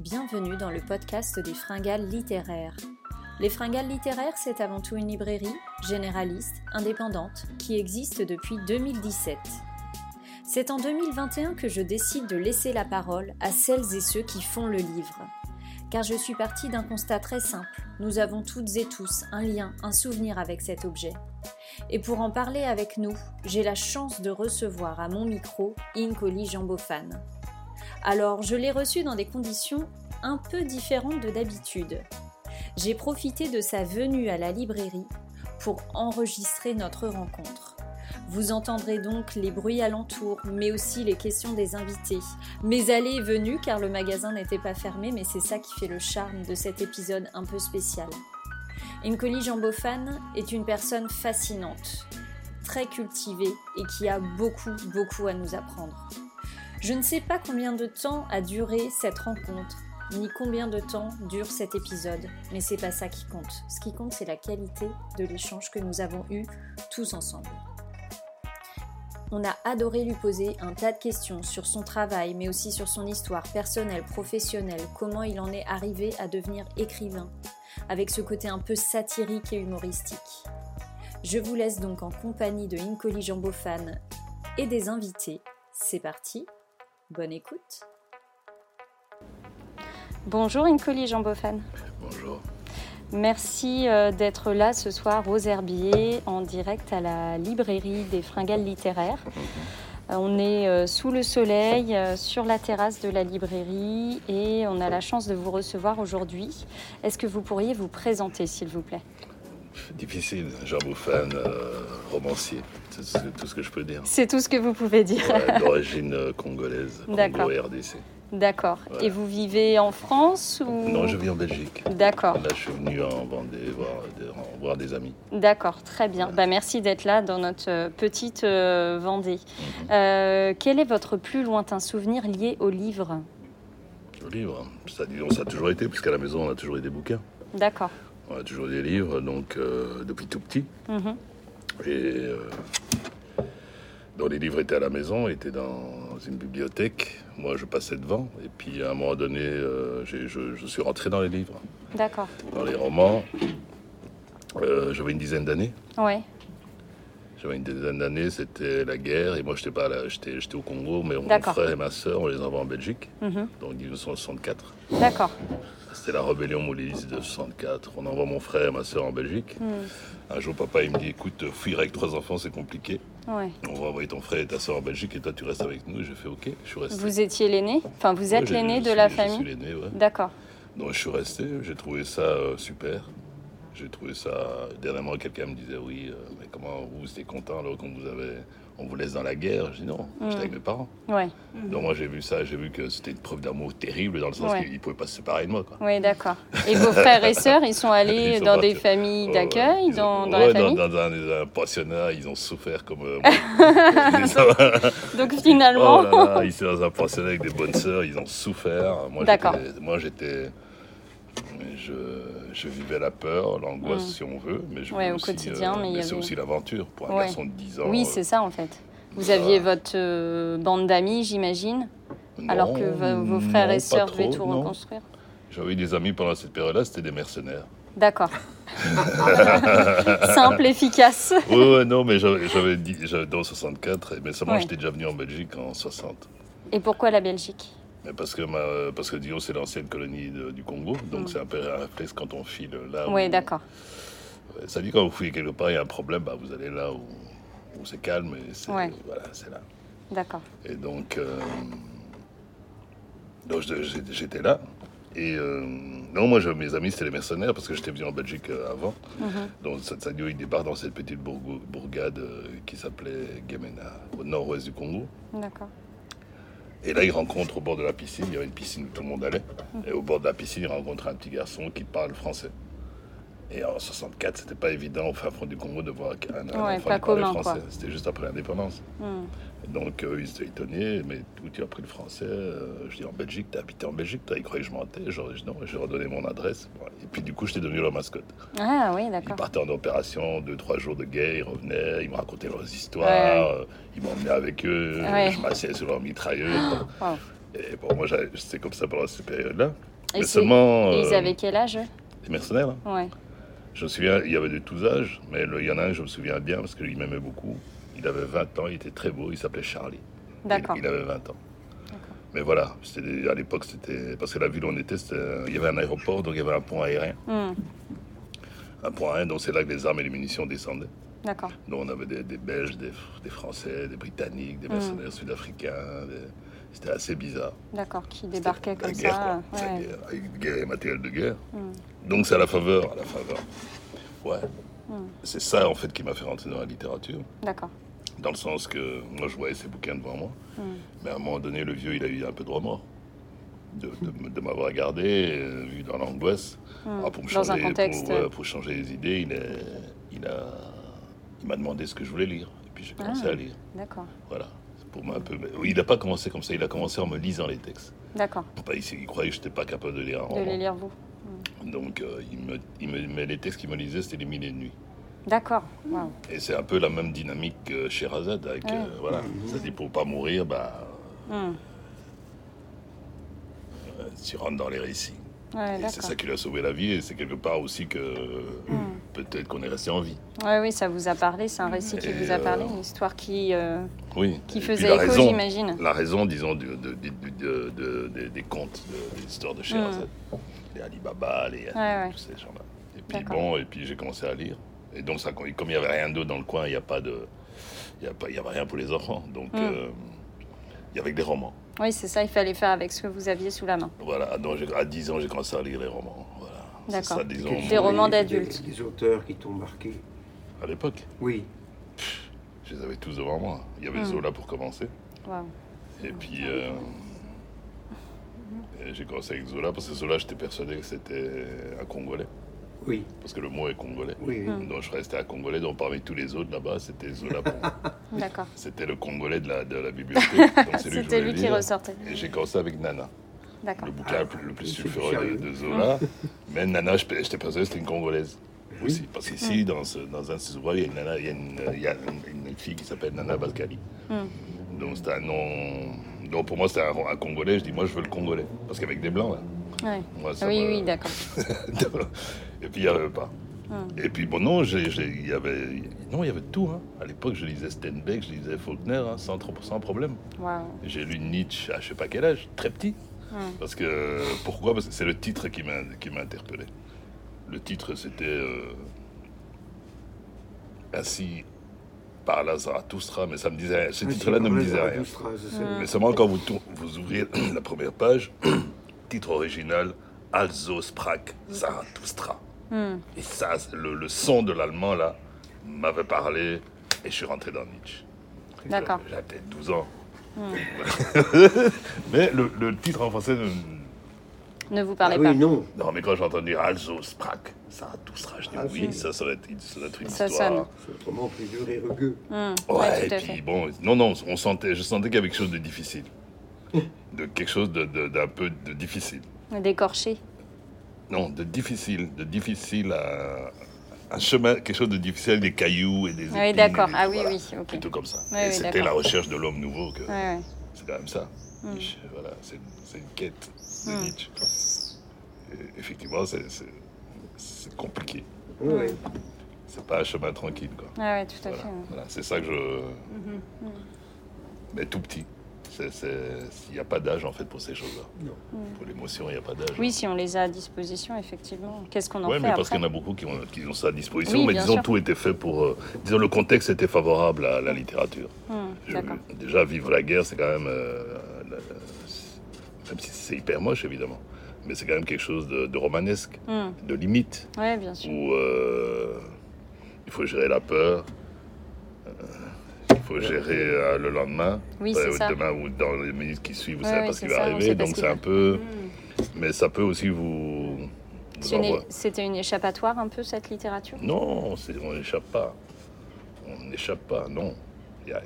bienvenue dans le podcast des fringales littéraires. Les fringales littéraires, c'est avant tout une librairie, généraliste, indépendante, qui existe depuis 2017. C'est en 2021 que je décide de laisser la parole à celles et ceux qui font le livre. Car je suis partie d'un constat très simple. Nous avons toutes et tous un lien, un souvenir avec cet objet. Et pour en parler avec nous, j'ai la chance de recevoir à mon micro Incoli Jambofan. Alors, je l'ai reçu dans des conditions un peu différentes de d'habitude. J'ai profité de sa venue à la librairie pour enregistrer notre rencontre. Vous entendrez donc les bruits alentours, mais aussi les questions des invités. Mes allées et venues, car le magasin n'était pas fermé, mais c'est ça qui fait le charme de cet épisode un peu spécial. Incoli Jambofan est une personne fascinante, très cultivée et qui a beaucoup, beaucoup à nous apprendre. Je ne sais pas combien de temps a duré cette rencontre, ni combien de temps dure cet épisode, mais c'est pas ça qui compte. Ce qui compte, c'est la qualité de l'échange que nous avons eu tous ensemble. On a adoré lui poser un tas de questions sur son travail, mais aussi sur son histoire personnelle, professionnelle, comment il en est arrivé à devenir écrivain, avec ce côté un peu satirique et humoristique. Je vous laisse donc en compagnie de Incoli Jambofan et des invités. C'est parti, bonne écoute. Bonjour Incoli Jambofan. Bonjour. Merci euh, d'être là ce soir aux Herbiers en direct à la librairie des Fringales littéraires. Euh, on est euh, sous le soleil sur la terrasse de la librairie et on a la chance de vous recevoir aujourd'hui. Est-ce que vous pourriez vous présenter s'il vous plaît? Difficile, Jean Bouffan, romancier, c'est tout ce que je peux dire. C'est tout ce que vous pouvez dire. Ouais, D'origine congolaise, Congo RDC. D'accord. Et vous vivez en France ou Non, je vis en Belgique. D'accord. Là, je suis venu en Vendée voir, des amis. D'accord, très bien. Bah, merci d'être là dans notre euh, petite euh, Vendée. Mhm. Euh, quel est votre plus lointain souvenir lié au livre? Au livre ça, ça a toujours été, puisqu'à la maison, on a toujours eu des bouquins. D'accord. On a toujours eu des livres, donc depuis tout petit. Mhm. Et les livres étaient à la maison, étaient dans une bibliothèque. Moi, je passais devant. Et puis, à un moment donné, euh, je, suis rentré dans les livres. D'accord. Dans les romans. Euh, j'avais une dizaine d'années. Ouais. J'avais une dizaine d'années, c'était la guerre. Et moi, j'étais pas là, j'étais, au Congo, mais mon frère et ma soeur, on les envoie en Belgique. Mhm. Donc, 1964. D'accord. C'était la rébellion Moulise de 64. On envoie mon frère et ma soeur en Belgique. Mhm. Un jour, papa, il me dit écoute, fuir avec trois enfants, c'est compliqué. On va envoyer ton frère et ta soeur en Belgique et toi tu restes avec nous. J'ai fait ok, je suis resté. Vous étiez l'aîné Enfin, vous êtes l'aîné de la famille Je suis l'aîné, ouais. D'accord. Donc je suis resté, j'ai trouvé ça euh, super. J'ai trouvé ça. Dernièrement, quelqu'un me disait oui, euh, mais comment vous, étiez content alors qu'on vous avait on vous laisse dans la guerre. Je dis non, j'étais avec mm. mes parents. Ouais. Donc moi j'ai vu ça, j'ai vu que c'était une preuve d'amour terrible dans le sens qu'ils ne pouvaient pas se séparer de moi. Quoi. Oui, d'accord. Et vos frères et sœurs, ils sont allés dans des familles d'accueil, dans, dans, la famille dans, dans, un, pensionnat, ils ont souffert comme euh, Donc finalement... Oh ils étaient dans un pensionnat avec des bonnes sœurs, ils ont souffert. D'accord. Moi j'étais... Je, je, vivais la peur, l'angoisse, mm. si on veut, mais je au quotidien, euh, mais, c'est aussi l'aventure pour un garçon de 10 ans. Oui, c'est ça en fait. Vous aviez votre euh, bande d'amis, j'imagine, alors que vos frères et sœurs devaient tout reconstruire. J'avais des amis pendant cette période-là, c'était des mercenaires. D'accord. Simple, efficace. Oui, non, mais j'avais dans 64, mais seulement j'étais déjà venu en Belgique en 60. Et pourquoi la Belgique? Parce que, ma, parce que Dio, c'est l'ancienne colonie du Congo, donc mm. c'est un peu un réflexe quand on file là. Oui, d'accord. Ça dit quand vous fouillez quelque part, il y a un problème, bah, vous allez là où, c'est calme, et c'est voilà, c'est là. D'accord. Et donc, euh, donc j'étais là. Et euh, non, moi, mes amis, c'était les mercenaires parce que j'étais venu en Belgique euh, avant. Mm-hmm. Donc, Sadio, il débarque dans cette petite bourgade qui s'appelait Gemena, au nord-ouest du Congo. D'accord. Et là, il rencontre au bord de la piscine, il y avait une piscine où tout le monde allait. Et au bord de la piscine, il rencontre un petit garçon qui parle français. Et en 64, c'était pas évident au fin fond du Congo de voir un, enfant qui parlait français. C'était juste après l'indépendance. Hmm. Donc euh, ils étaient étonnés, mais où tu as appris le français euh, Je dis en Belgique, tu as habité en Belgique, tu as cru que je mentais. Je dis non, j'ai redonné mon adresse. Et puis du coup, j'étais devenu leur mascotte. Ah oui, d'accord. Ils partaient en opération, deux, trois jours de guerre, ils revenaient, ils me racontaient leurs histoires, euh, ils m'emmenaient avec eux, je m'asseyais sur leur mitrailleuse. Et pour moi, c'était comme ça pendant cette période-là. Et Mais seulement. et ils euh, avaient quel âge Les mercenaires, là. Ouais. Je me souviens, il y avait de tous âges, mais le- il y en a un, je me souviens bien, parce qu'il m'aimait beaucoup. Il avait 20 ans, il était très beau, il s'appelait Charlie. D'accord. Il, il avait 20 ans. Mais voilà, à l'époque, c'était. Parce que la ville où on était, il y avait un aéroport, donc il y avait un pont aérien. Hmm, Un pont aérien, donc c'est là que les armes et les munitions descendaient. D'accord. Donc on avait des, des Belges, des, des Français, des Britanniques, Hmm. des mercenaires sud-africains. des- C'était assez bizarre. D'accord. Qui débarquaient La comme guerre, ça. quoi. Ouais. guerre, avec guerre et matériel de guerre. Hmm. Donc c'est à la faveur, à la faveur. Ouais. Hmm. C'est ça en fait qui m'a fait rentrer dans la littérature. D'accord. Dans le sens que moi je voyais ces bouquins devant moi. Hmm. Mais à un moment donné, le vieux il a eu un peu de remords. De, de- de m'avoir regardé, euh, vu dans l'angoisse. Hmm. Ah, pour me Dans un changer- contexte. Pour, changer les idées, il, est- il a, il m'a demandé ce que je voulais lire. Et puis j'ai commencé Ah. à lire. D'accord. Voilà. Pour moi un peu. il n'a pas commencé comme ça. Il a commencé en me lisant les textes. D'accord. Pas ici, il croyait que je n'étais pas capable de lire un De roman. les lire vous. Donc euh, il me, il me, mais les textes qu'il me lisait, c'était les mille et une nuits. D'accord. Wow. Et c'est un peu la même dynamique que chez Razad. Avec, Ouais. euh, voilà. C'est-à-dire pour pas mourir, bah, Hmm. euh, tu rentres dans les récits. Ouais, Et c'est ça qui lui a sauvé la vie. Et c'est quelque part aussi que Hmm. peut-être qu'on est resté en vie. Ouais, oui, ça vous a parlé. C'est un récit qui Et, vous a parlé, euh, une histoire qui, euh, Oui. qui faisait écho, raison- j'imagine. La raison, disons, de, de- de- de- de- de- des contes, de- des histoires de Sherazade. Les Alibaba, les Hmm. Ouais, ouais. tous ces gens-là. Et puis bon, et puis j'ai commencé à lire. Et donc, ça, comme il n'y avait rien d'autre dans le coin, il n'y a pas de. Il n'y a pas- il y avait rien pour les enfants. Donc, Mm. euh, il y avait que des romans. Oui, c'est ça. Il fallait faire avec ce que vous aviez sous la main. Voilà. Donc, à 10 ans, j'ai commencé à lire les romans. Voilà. D'accord. ça, disons, Des romans d'adultes. Des, des auteurs qui t'ont marqué. À l'époque, Oui. je les avais tous devant moi. Il y avait Mm. Zola pour commencer. Waouh. Et puis, euh, et j'ai commencé avec Zola parce que Zola, j'étais persuadé que c'était un Congolais. Oui. Parce que le mot est congolais. Oui. oui. Mm. Donc, je restais à Congolais. Donc, parmi tous les autres là-bas, c'était Zola. D'accord. C'était le Congolais de la, de la bibliothèque. C'est lui je C'était lui qui ressortait. Et j'ai commencé avec Nana, D'accord. le bouquin le plus- le plus c'est sulfureux de, de Zola. Mais Nana, je- j'étais persuadé que c'était une Congolaise. Aussi. Parce qu'ici, dans, ce, dans un de ces ouvrages, il y a une, nana- il y a une, il y a une- une fille qui s'appelle Nana Balkali. Hmm. Donc, c'était un nom. Donc, pour moi, c'était un, un Congolais. Je dis, moi, je veux le Congolais. Parce qu'avec des Blancs, là. Ouais. Moi, ça Oui, me- oui, d'accord. Et puis, il n'y avait pas. Hmm. Et puis, bon, non, il y avait, non, il y avait tout. Hein. À l'époque, je lisais Steinbeck, je lisais Faulkner, hein, sans, trop- sans problème. J'ai lu Nietzsche à je sais pas quel âge, très petit. Hmm. Parce que, pourquoi? Parce que c'est le titre qui m'a qui m'a interpellé. Le titre, c'était euh, Ainsi parla Zarathustra, mais ça me disait rien. Ce Ah, titre-là ne me disait rien. Sais. Mais seulement quand vous, vous ouvrez la première page, titre original Also sprach Zarathustra. Hmm. Et ça, le, le son de l'allemand, là, m'avait parlé et je suis rentré dans Nietzsche. D'accord. J'avais peut-être 12 ans. mais le, le titre en français, ne- Ne vous Ah parlez pas. oui, non. non, mais quand j'ai entendu Also sprach Zarathustra, je dis Ah, oui, ça, ça doit être, ça doit être une Ça histoire. C'est autrement plus dur et rugueux. Hmm. Ouais, Ouais, tout et puis fait. bon, non, non, on sentait, je sentais qu'il y avait quelque chose de difficile. De quelque chose de- de- d'un peu de difficile. D'écorcher. Non, de difficile, de difficile à. Un chemin, quelque chose de difficile, avec des cailloux et des Oui, d'accord. Ah oui, voilà, oui, ok. Plutôt comme ça. Et oui, c'était la recherche de l'homme nouveau, que c'est quand même ça. Mm. Nietzsche, Voilà, c'est c'est une quête de Mm. Nietzsche. Et effectivement, c'est- c'est c'est compliqué. Oui, oui. C'est pas un chemin tranquille, quoi. Ouais, ouais, tout à Voilà, fait. voilà, c'est ça que je. Mm-hmm. Mais tout petit. Il n'y a pas d'âge en fait pour ces choses-là. Non. Pour l'émotion, il n'y a pas d'âge. Oui, si on les a à disposition, effectivement. Qu'est-ce qu'on en Oui, fait mais parce qu'il y en a beaucoup qui ont, qui ont ça à disposition. Oui, mais disons, sûr. tout était fait pour. euh, disons, le contexte était favorable à la littérature. Je- D'accord. déjà, vivre la guerre, c'est quand même. euh, la- la- même si c'est hyper moche, évidemment. Mais c'est quand même quelque chose de, de romanesque, Hmm. de limite, Ouais, bien sûr. où euh, il faut gérer la peur. Faut gérer euh, le lendemain, Oui, euh, c'est ça. demain ou dans les minutes qui suivent, vous savez pas ce c'est qui va arriver. Donc c'est un peu. Hmm. Mais ça peut aussi vous. C'est C'était une échappatoire un peu cette littérature? Non, c'est- on n'échappe pas. On n'échappe pas, non. A-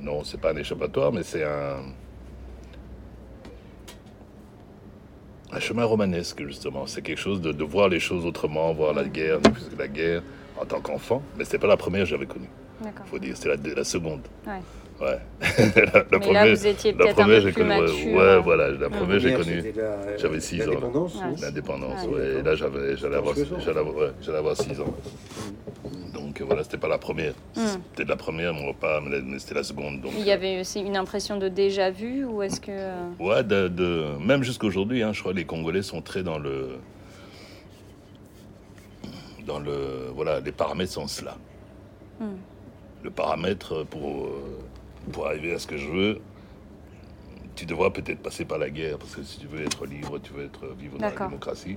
non, c'est pas un échappatoire, mais c'est un. Un chemin romanesque, justement. C'est quelque chose de, de voir les choses autrement, voir la guerre, plus que la guerre, en tant qu'enfant. Mais c'était pas la première que j'avais connue. Faut dire. C'était la, la seconde. Ouais. Ouais. la, la Mais là, vous étiez la peut-être un première, peu j'ai plus connu. ouais, mature. Ouais, voilà, la première, j'ai Première, connu j'avais six ans, là. L'indépendance, Ouais. non l'indépendance. Ouais. Et là, j'avais, j'allais avoir, j'allais avoir, ouais, j'allais avoir 6 ans. Donc euh, voilà, c'était pas la première. Mm. C'était la première, mon repas, mais c'était la seconde. Donc, Il y avait aussi une impression de déjà vu ou est-ce que. euh, Ouais, de, de- même jusqu'à aujourd'hui, hein, je crois que les Congolais sont très dans le. Dans le. Voilà, les paramètres sont cela. Hmm. Le paramètre pour, euh, pour arriver à ce que je veux, tu devras peut-être passer par la guerre, parce que si tu veux être libre, tu veux être vivre dans la démocratie.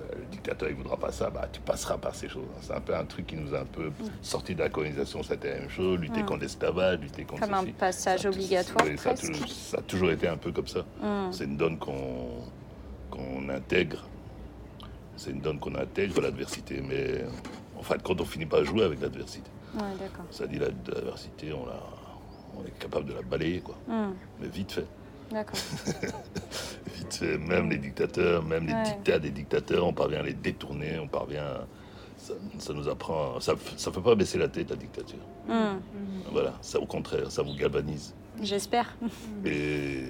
euh, Le dictateur, il voudra pas ça, bah, tu passeras par ces choses. C'est un peu un truc qui nous a un peu sorti de la colonisation, c'était la même chose, lutter Mm. contre l'esclavage, lutter contre Comme un passage Ça obligatoire oui, ça, a toujours, ça a toujours été un peu comme ça. Hmm. C'est une donne qu'on qu'on intègre. C'est une donne qu'on intègre l'adversité, mais en fin de compte, on finit par jouer avec l'adversité. Ouais, d'accord. Ça dit la- l'adversité, on, la- on est capable de la balayer, quoi. Hmm. Mais vite fait. D'accord. Vite fait. Même les dictateurs, même les dictats des dictateurs, on parvient à les détourner, on parvient. à- Ça, ça nous apprend. Ça ne fait pas baisser la tête, la dictature. Hmm. Voilà, ça au contraire, ça vous galvanise. J'espère. Et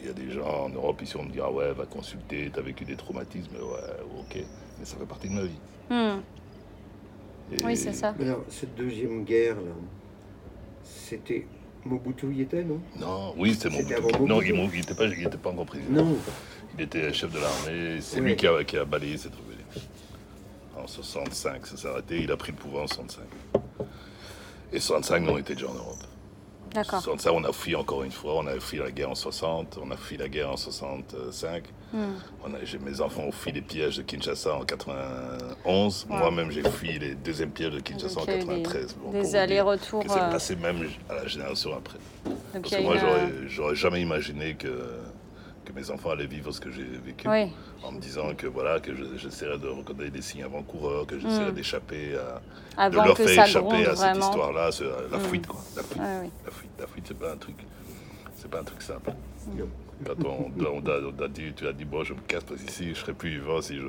il y a des gens en Europe ici, on me dit Ah ouais, va consulter, t'as vécu des traumatismes. Ouais, ok, mais ça fait partie de ma vie. Hmm. Et- Oui, c'est ça. Alors, cette deuxième guerre, là, c'était Mobutu y était, non? Non, oui, c'est Mobutu. Non, il n'était pas, il était pas encore président. Non. Il était chef de l'armée. C'est Ouais. lui qui a, qui a balayé cette rébellion. En 65, ça s'est arrêté. Il a pris le pouvoir en 65. Et 65, nous, on était déjà en Europe. D'accord. 65, on a fui encore une fois. On a fui la guerre en 60. On a fui la guerre en 65. Hmm. On a- mes enfants ont fui les pièges de Kinshasa en 91. Wow. Moi-même, j'ai fui les deuxièmes pièges de Kinshasa Donc, en il y a eu des- 93. Bon, Des. Que c'est euh, passé même à la génération après. Donc Parce que moi, une, j'aurais jamais imaginé que, que mes enfants allaient vivre ce que j'ai vécu. Oui. En me disant que voilà, que je- j'essaierais de reconnaître des signes avant-coureurs, que j'essaierais Mm. d'échapper à. Avant de leur faire échapper à cette histoire-là, ce- la Mm. fuite, quoi. La fuite. Oui. La fuite, la fuite, c'est pas un truc. C'est pas un truc simple. Quand on, on, on a- on a dit, tu as dit, bon, je me casse parce qu'ici, je serais plus vivant si je.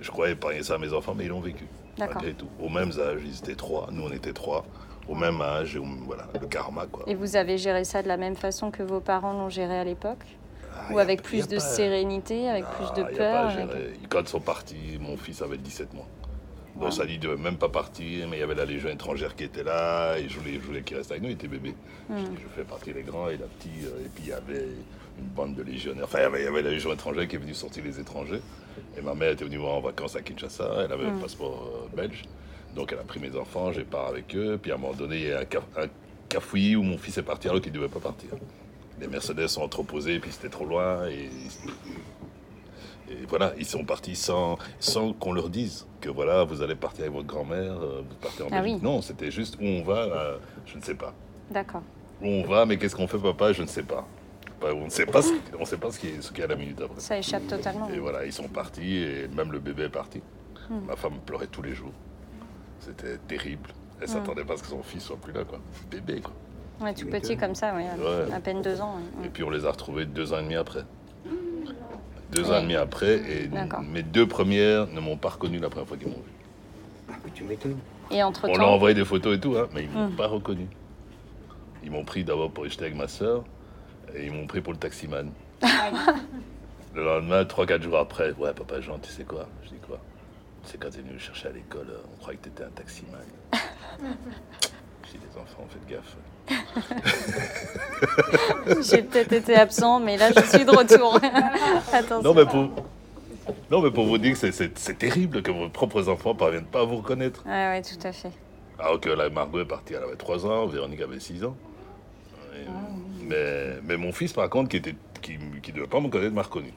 Je croyais épargner ça à mes enfants, mais ils l'ont vécu. D'accord. Malgré tout. Au même âge, ils étaient trois. Nous, on était trois. Au même âge, et au- voilà, le karma, quoi. Et vous avez géré ça de la même façon que vos parents l'ont géré à l'époque? Ou y a avec plus de pas- sérénité, avec Ah, plus de peur. Quand ils sont partis, mon fils avait 17 mois. Donc Ouais. ça dit, il devait même pas partir, mais il y avait la Légion étrangère qui était là, et je voulais, je voulais qu'il reste avec nous, il était bébé. Hmm. Je, dis, je fais partie des grands et la petite, euh, et puis il y avait une bande de légionnaires. Enfin, il y avait, il y avait la Légion étrangère qui est venue sortir les étrangers. Et ma mère était venue voir en vacances à Kinshasa, elle avait Hmm. le passeport euh, belge. Donc elle a pris mes enfants, j'ai part avec eux, puis à un moment donné, il y a un, un cafouillis où mon fils est parti alors qu'il ne devait pas partir. Les Mercedes sont entreposés, puis c'était trop loin, et et voilà, ils sont partis sans, sans qu'on leur dise que voilà, vous allez partir avec votre grand-mère, euh, vous partez en Ah Belgique. oui. Non, c'était juste où on va, euh, je ne sais pas. D'accord. Où on va, mais qu'est-ce qu'on fait, papa, je ne sais pas. Pas- On ne sait pas ce, on ne sait pas ce qui est, ce qu'il y a la minute après. Ça échappe totalement. Et voilà, ils sont partis, et même le bébé est parti. Hmm. Ma femme pleurait tous les jours. C'était terrible. Elle Hmm. s'attendait pas à ce que son fils soit plus là, quoi. Bébé, quoi. Ouais, tout petit comme ça, ouais, Ouais. à peine deux ans. ouais. Et puis on les a retrouvés deux ans et demi après. Deux ans et demi après, et D'accord. mes deux premières ne m'ont pas reconnu la première fois qu'ils m'ont vu. Ah, mais tu m'étonnes. Et On entre-temps, leur a envoyé des photos et tout, hein, mais ils m'ont Hmm. pas reconnu. Ils m'ont pris d'abord pour j'étais avec ma soeur, et ils m'ont pris pour le taximan. le lendemain, trois, quatre jours après, ouais, papa Jean, tu sais quoi Je dis quoi Tu sais, quand t'es venu me chercher à l'école, euh, on croyait que t'étais un taximan. Je dis, les enfants, faites gaffe. j'ai peut-être été absent, mais là, je suis de retour. Attention. Non, mais pour, non, mais pour vous dire que c'est- terrible que vos propres enfants ne parviennent pas à vous reconnaître. Ouais, ouais, tout à fait. Alors que là, Margot est partie, elle avait 3 ans, Véronique avait 6 ans. Et- mais, mais mon fils, par contre, qui était qui ne devait pas me connaître, m'a reconnu.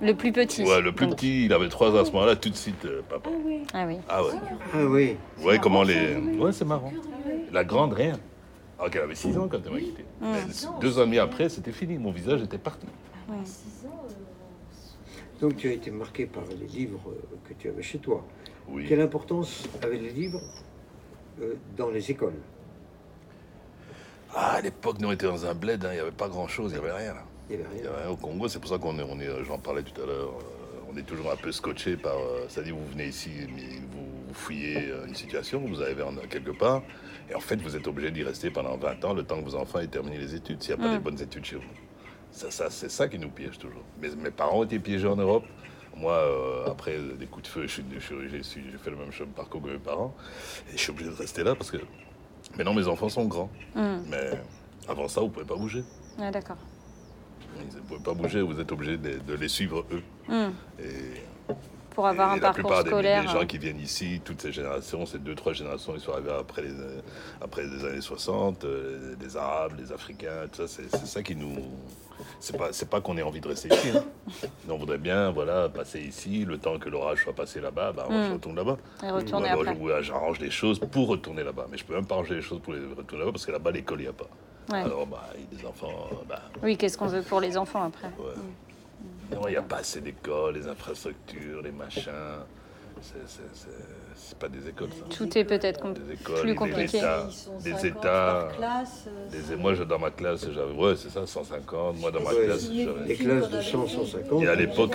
Le plus petit. Ouais, le plus donc. petit, il avait 3 ans à ce moment-là, tout de suite, euh, papa. Ah oui. Ah ouais. Ah oui. Vous voyez comment les. Ouais, c'est marrant. La grande, rien. Alors qu'elle avait 6 ans quand elle m'a quitté. Mm. Mais deux ans et demi après, c'était fini. Mon visage était parti. Donc tu as été marqué par les livres euh, que tu avais chez toi. Oui. Quelle importance avaient les livres euh, dans les écoles? Ah, à l'époque, nous, on était dans un bled, hein, il n'y avait pas grand-chose, il n'y avait rien. Il n'y avait rien. avait rien au Congo, c'est pour ça qu'on est, on est, j'en parlais tout à l'heure, euh, on est toujours un peu scotché par. euh, C'est-à-dire, vous venez ici, mais vous, vous fouillez euh, une situation, vous arrivez en, quelque part, et en fait, vous êtes obligé d'y rester pendant 20 ans, le temps que vos enfants aient terminé les études, s'il n'y a pas Mm. des bonnes études chez vous. Ça, ça, c'est ça qui nous piège toujours. Mes, mes parents ont été piégés en Europe. Moi, euh, après des coups de feu, j'ai fait le même chemin parcours que mes parents, et je suis obligé de rester là parce que maintenant mes enfants sont grands. Hmm. Mais avant ça, vous ne pouvez pas bouger. Ouais, d'accord. Vous ne pouvez pas bouger, vous êtes obligé de, de les suivre eux. Et Pour avoir et un parcours plupart des, scolaire. des gens euh, qui viennent ici, toutes ces générations, ces deux, trois générations, ils sont arrivés après les, euh, après les années 60, euh, des Arabes, des Africains, tout ça, c'est ça qui nous... C'est pas, c'est pas qu'on ait envie de rester ici. hein. On voudrait bien voilà, passer ici, le temps que l'orage soit passé là-bas, bah, on Mm. se retourne là-bas. Et retourner ou j'arrange les choses pour retourner là-bas. Mais je peux même pas arranger les choses pour les retourner là-bas parce que là-bas, l'école, il n'y a pas. Ouais. Alors, bah, des enfants, euh, bah, Oui, qu'est-ce qu'on veut pour les enfants après? Ouais. Il n'y a pas assez d'écoles, les infrastructures, les machins. C'est- c'est- pas des écoles, ça. Tout est peut-être Des plus des compliqué. États. Ils sont des 50 États, euh, Des- moi, je, dans ma classe, j'avais. Ouais, c'est ça, 150. Moi, dans ma Ouais. classe, j'avais. Les classes de 100, 150. Et à l'époque.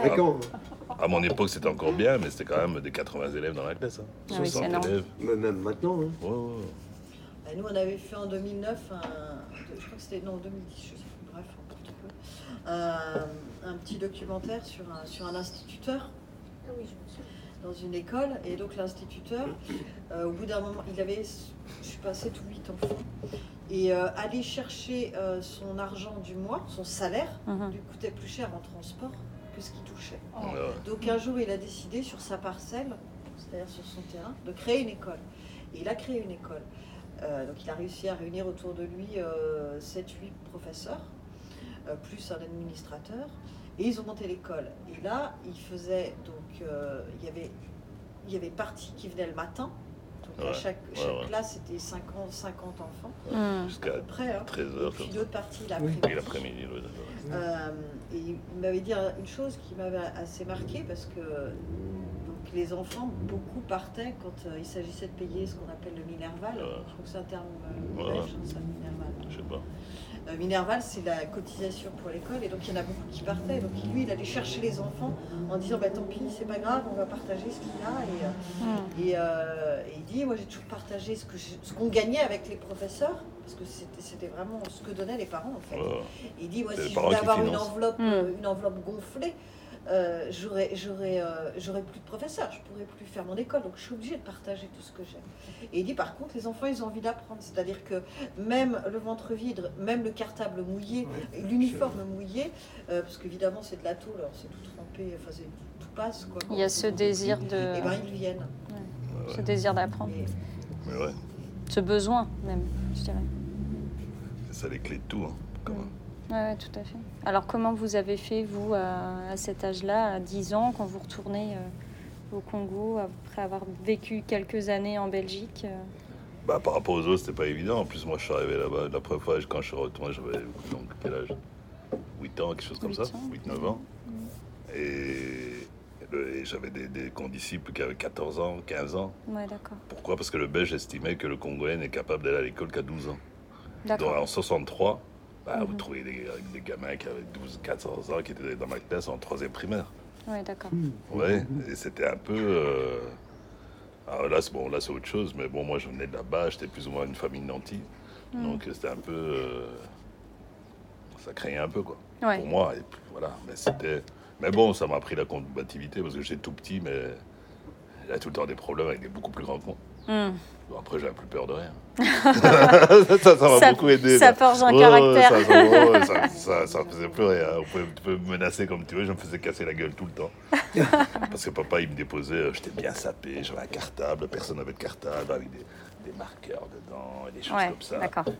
À mon époque, c'était encore bien, mais c'était quand même des 80 élèves dans la classe. hein. Ah oui, élèves. Mais Même maintenant. hein. Ouais, ouais. Bah, nous, on avait fait en 2009, un, je crois que c'était, non, 2010, je sais plus, bref, un petit peu, un, un petit documentaire sur un, sur un instituteur dans une école. Et donc, l'instituteur, euh, au bout d'un moment, il avait, je suis passée tous 8 enfants, et euh, aller chercher euh, son argent du mois, son salaire, Mhm. lui coûtait plus cher en transport que ce qu'il touchait. Ouais. Donc un jour, il a décidé sur sa parcelle, c'est-à-dire sur son terrain, de créer une école. Et il a créé une école. Euh, donc il a réussi à réunir autour de lui 7-8 professeurs, plus un administrateur. Et ils ont monté l'école. Et là, il faisait, donc euh, il, y avait, il y avait partie qui venait le matin. Donc à chaque, ouais, chaque ouais. classe, c'était 50, 50 enfants, Hmm. Jusqu'à à peu près. hein. 13 Et heures. puis l'autre partie Oui. l'après-midi. Euh, et il m'avait dit une chose qui m'avait assez marqué parce que donc, les enfants, beaucoup partaient quand euh, il s'agissait de payer ce qu'on appelle le Minerval. Ouais. Je crois que c'est un terme euh, Ouais. belge, hein, ça, Minerval. Je sais pas. Euh, Minerval, c'est la cotisation pour l'école et donc il y en a beaucoup qui partaient. Donc lui, il allait chercher les enfants en disant bah, tant pis, c'est pas grave, on va partager ce qu'il a. Et, euh, Hmm. et, euh, et il dit, moi j'ai toujours partagé ce qu'on gagnait avec les professeurs, parce que c'était vraiment ce que donnaient les parents en fait. Et il dit, moi si je voulais avoir une financent. enveloppe, Mm. euh, une enveloppe gonflée, euh, j'aurais j'aurais euh, j'aurais plus de professeurs, je pourrais plus faire mon école, donc je suis obligée de partager tout ce que j'ai. Et il dit, par contre, les enfants, ils ont envie d'apprendre, c'est-à-dire que même le ventre vide, même le cartable mouillé, l'uniforme mouillé, euh, parce qu'évidemment c'est de la tôle, alors c'est tout trempé, enfin c'est- tout passe quoi. Il y a ce désir Et de, ben ils viennent. Ouais, ce ouais. désir d'apprendre, Et- Mais ouais, ce besoin même, je dirais. c'est ça les clés de tout. hein, quand même. Ouais, tout à fait. Alors comment vous avez fait, vous, à, à cet âge-là, à 10 ans, quand vous retournez euh, au Congo, après avoir vécu quelques années en Belgique euh, Bah, par rapport aux autres, c'était pas évident. En plus, moi, je suis arrivé là-bas. La première fois, quand je suis retourné, j'avais donc quel âge? 8 ans, quelque chose comme ça. ans. Mm. 8-9 ans. Et, j'avais des, des condisciples qui avaient 14 ans, 15 ans. Ouais, d'accord. Pourquoi? Parce que le Belge estimait que le Congolais n'est capable d'aller à l'école qu'à 12 ans. Donc D'accord. en 63, bah, vous Mhm. trouvez des, des gamins qui avaient 12, 14 ans qui étaient dans ma classe en troisième primaire. Ouais, d'accord. Ouais, et c'était un peu. euh, Alors là, c'est bon, là c'est autre chose, mais bon, moi je venais de là-bas, j'étais plus ou moins une famille nantie, Mm. donc c'était un peu. euh, Ça craignait un peu, quoi. Ouais. Pour moi, et puis, voilà, mais c'était. Mais bon, ça m'a appris la combativité parce que j'étais tout petit, mais j'avais tout le temps des problèmes avec des beaucoup plus grands cons. Hmm. Bon, après, j'avais plus peur de rien. ça, ça m'a Ça- beaucoup aidé. ça forge un Ouais, caractère. ça, ça, ça, ça, ça faisait plus rien. Vous pouvez, tu peux me menacer comme tu veux, je me faisais casser la gueule tout le temps. Parce que papa, il me déposait, euh, j'étais bien sapé, j'avais un cartable, personne n'avait de cartable, avec des, des marqueurs dedans et des choses Ouais, comme ça.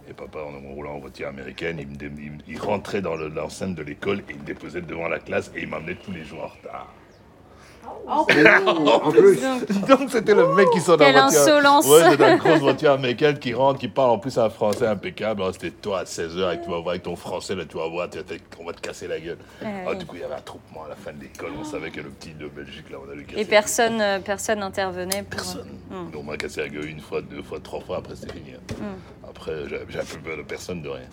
Et papa, en roulant en voiture américaine, il, me il, il rentrait dans le- l'enceinte de l'école et il me déposait devant la classe et il m'emmenait tous les jours en retard. Oh, en plus, Donc c'était le mec qui sort dans la voiture. insolence Ouais, c'est une grosse voiture américaine qui rentre, qui parle en plus un français impeccable. Alors, c'était toi à 16h et tu vas voir avec ton français, là tu vas voir, on va te casser la gueule. Eh oui. du coup, il y avait un troupement à la fin de l'école. On savait que le petit de Belgique, là, on allait casser Et la personne, euh, personne n'intervenait pour. Personne. Hmm. On m'a cassé la gueule une fois, deux fois, trois fois, après c'était fini. Hmm. Après, j'avais plus peur de personne, de rien.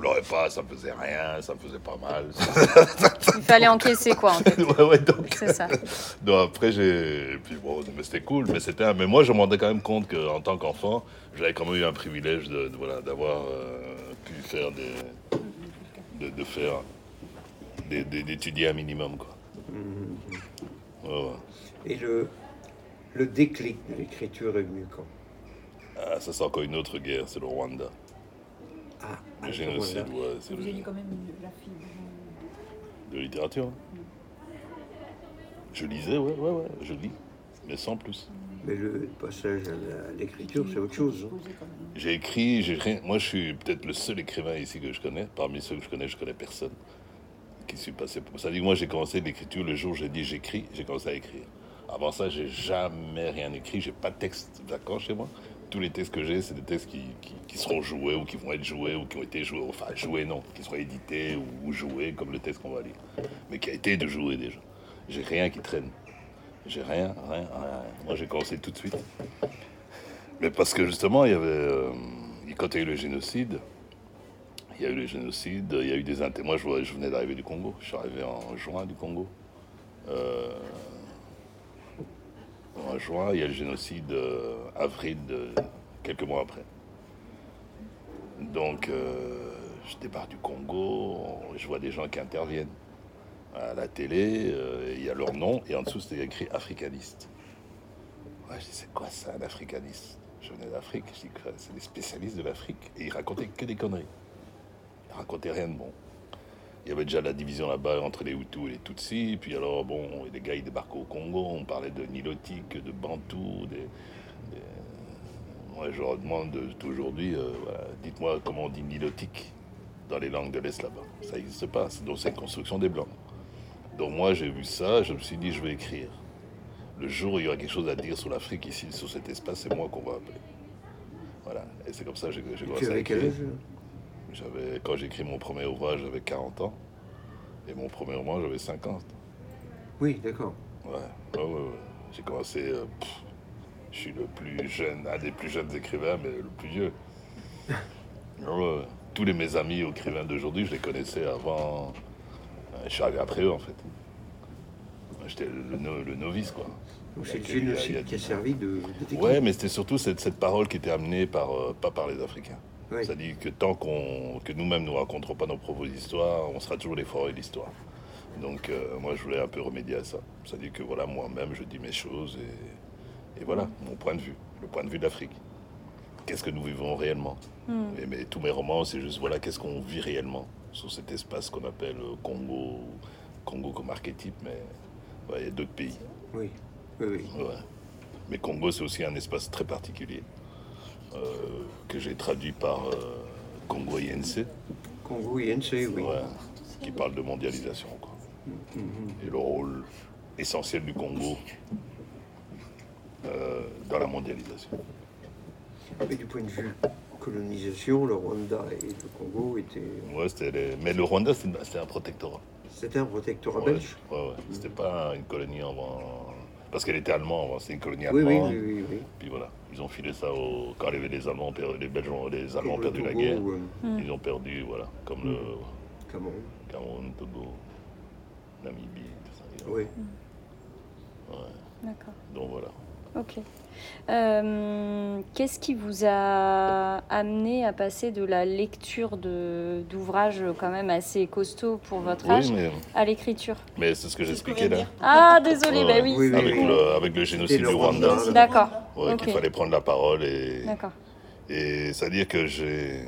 Je pleurais pas, ça me faisait rien, ça me faisait pas mal. Il fallait encaisser quoi en fait. ouais, ouais, donc, C'est ça. donc après, j'ai. Puis bon, mais c'était cool. Mais, c'était un- mais moi, je me rendais quand même compte qu'en tant qu'enfant, j'avais quand même eu un privilège de, de- voilà, d'avoir euh, pu faire des. de, de faire. d'étudier un minimum, quoi. Ouais, ouais. Et le, le déclic de l'écriture est venu quand? Ah, ça, c'est encore une autre guerre, c'est le Rwanda. Ah, Le génocide, ouais, c'est Vous avez quand même la fille. de littérature. hein. Je lisais, ouais, ouais, ouais, je lis, mais sans plus. Mais le passage à l'écriture, c'est autre chose. hein. J'ai écrit, j'ai rien. Moi, je suis peut-être le seul écrivain ici que je connais. Parmi ceux que je connais, je connais personne qui suis passé. pour- Ça dit que moi, j'ai commencé l'écriture le jour où j'ai dit j'écris, j'ai commencé à écrire. Avant ça, j'ai jamais rien écrit. J'ai pas de texte vacant chez moi. Tous les textes que j'ai, c'est des textes qui, qui, seront joués ou qui vont être joués ou qui ont été joués. Enfin, joués non, qui seront édités ou, ou joués comme le texte qu'on va lire, mais qui a été de jouer déjà. J'ai rien qui traîne. J'ai rien, rien, rien. Moi, j'ai commencé tout de suite. Mais parce que justement, il y avait. euh, quand il y a eu le génocide, il y a eu le génocide, il y a eu des inter... Moi, je, je venais d'arriver du Congo. Je suis arrivé en juin du Congo. Euh, en juin, il y a le génocide euh, avril, de... quelques mois après. Donc, euh, je débarque du Congo, je vois des gens qui interviennent à la télé, euh, il y a leur nom, et en dessous, c'était écrit africaniste. Je dis, c'est quoi ça, un africaniste? Je venais d'Afrique, je dis, c'est des spécialistes de l'Afrique, et ils racontaient que des conneries. Ils racontaient rien de bon. Il y avait déjà la division là-bas entre les Hutus et les Tutsis, puis alors, bon, les gars, ils débarquent au Congo, on parlait de Nilotique, de Bantou, des... des- Moi, je leur demande de- aujourd'hui, euh, voilà, dites-moi comment on dit Nilotique dans les langues de l'Est là-bas. Ça n'existe pas, c'est donc c'est une construction des Blancs. Donc moi, j'ai vu ça, je me suis dit, je vais écrire. Le jour où il y aura quelque chose à dire sur l'Afrique ici, sur cet espace, c'est moi qu'on va appeler. Voilà, et c'est comme ça que j'ai commencé à écrire. J'avais, quand j'ai écrit mon premier ouvrage, j'avais 40 ans. Et mon premier roman, j'avais 50. Oui, d'accord. Ouais, ouais, ouais, ouais. J'ai commencé. euh, pff, je suis le plus jeune, un des plus jeunes écrivains, mais le plus vieux. Ouais. Tous les mes amis écrivains d'aujourd'hui, je les connaissais avant. euh, Je suis arrivé après eux, en fait. J'étais le, no- le novice, quoi. Donc c'est le a- génocide qui a servi de. Ouais, mais c'était surtout cette, cette parole qui était amenée par, euh, pas par les Africains. Ouais. C'est-à-dire que tant qu'on, que nous-mêmes nous raconterons pas nos propres histoires, on sera toujours les forêts de l'histoire. Donc euh, moi, je voulais un peu remédier à ça. C'est-à-dire que voilà, moi-même, je dis mes choses et, et voilà, mon point de vue, le point de vue de l'Afrique. Qu'est-ce que nous vivons réellement Et, Mais tous mes romans, c'est juste voilà, qu'est-ce qu'on vit réellement sur cet espace qu'on appelle euh, Congo, Congo comme archétype, mais ouais, il y a d'autres pays. Oui, oui, oui. Ouais. Mais Congo, c'est aussi un espace très particulier euh, que j'ai traduit par euh, Congo INC, Congo INC, oui. ouais, qui parle de mondialisation. quoi. Et le rôle essentiel du Congo euh, dans la mondialisation. Mais du point de vue colonisation, le Rwanda et le Congo étaient. Ouais, c'était les- Mais le Rwanda, c'était un protectorat. C'était un protectorat Ouais, belge ouais, ouais. C'était pas une colonie avant. Parce qu'elle était allemande avant, c'était une colonie Oui, oui, allemande. oui, oui. oui. Puis voilà, ils ont filé ça au... quand les, les Allemands, les Belges, ont- les Allemands ont le perdu la guerre. euh, Ils ont perdu, voilà, comme le Cameroun. Cameroun, Togo, Namibie, tout ça. Oui. Ouais. D'accord. Donc voilà. Ok. Euh, Qu'est-ce qui vous a amené à passer de la lecture de- d'ouvrages quand même assez costauds pour votre âge Oui, mais, à l'écriture? Mais c'est ce que j'expliquais là. Ah, désolé, bah oui. Oui, oui, avec, le, avec le génocide le du Rwanda. D'accord. Ouais, qu'il fallait prendre la parole et, D'accord. et c'est-à-dire que j'ai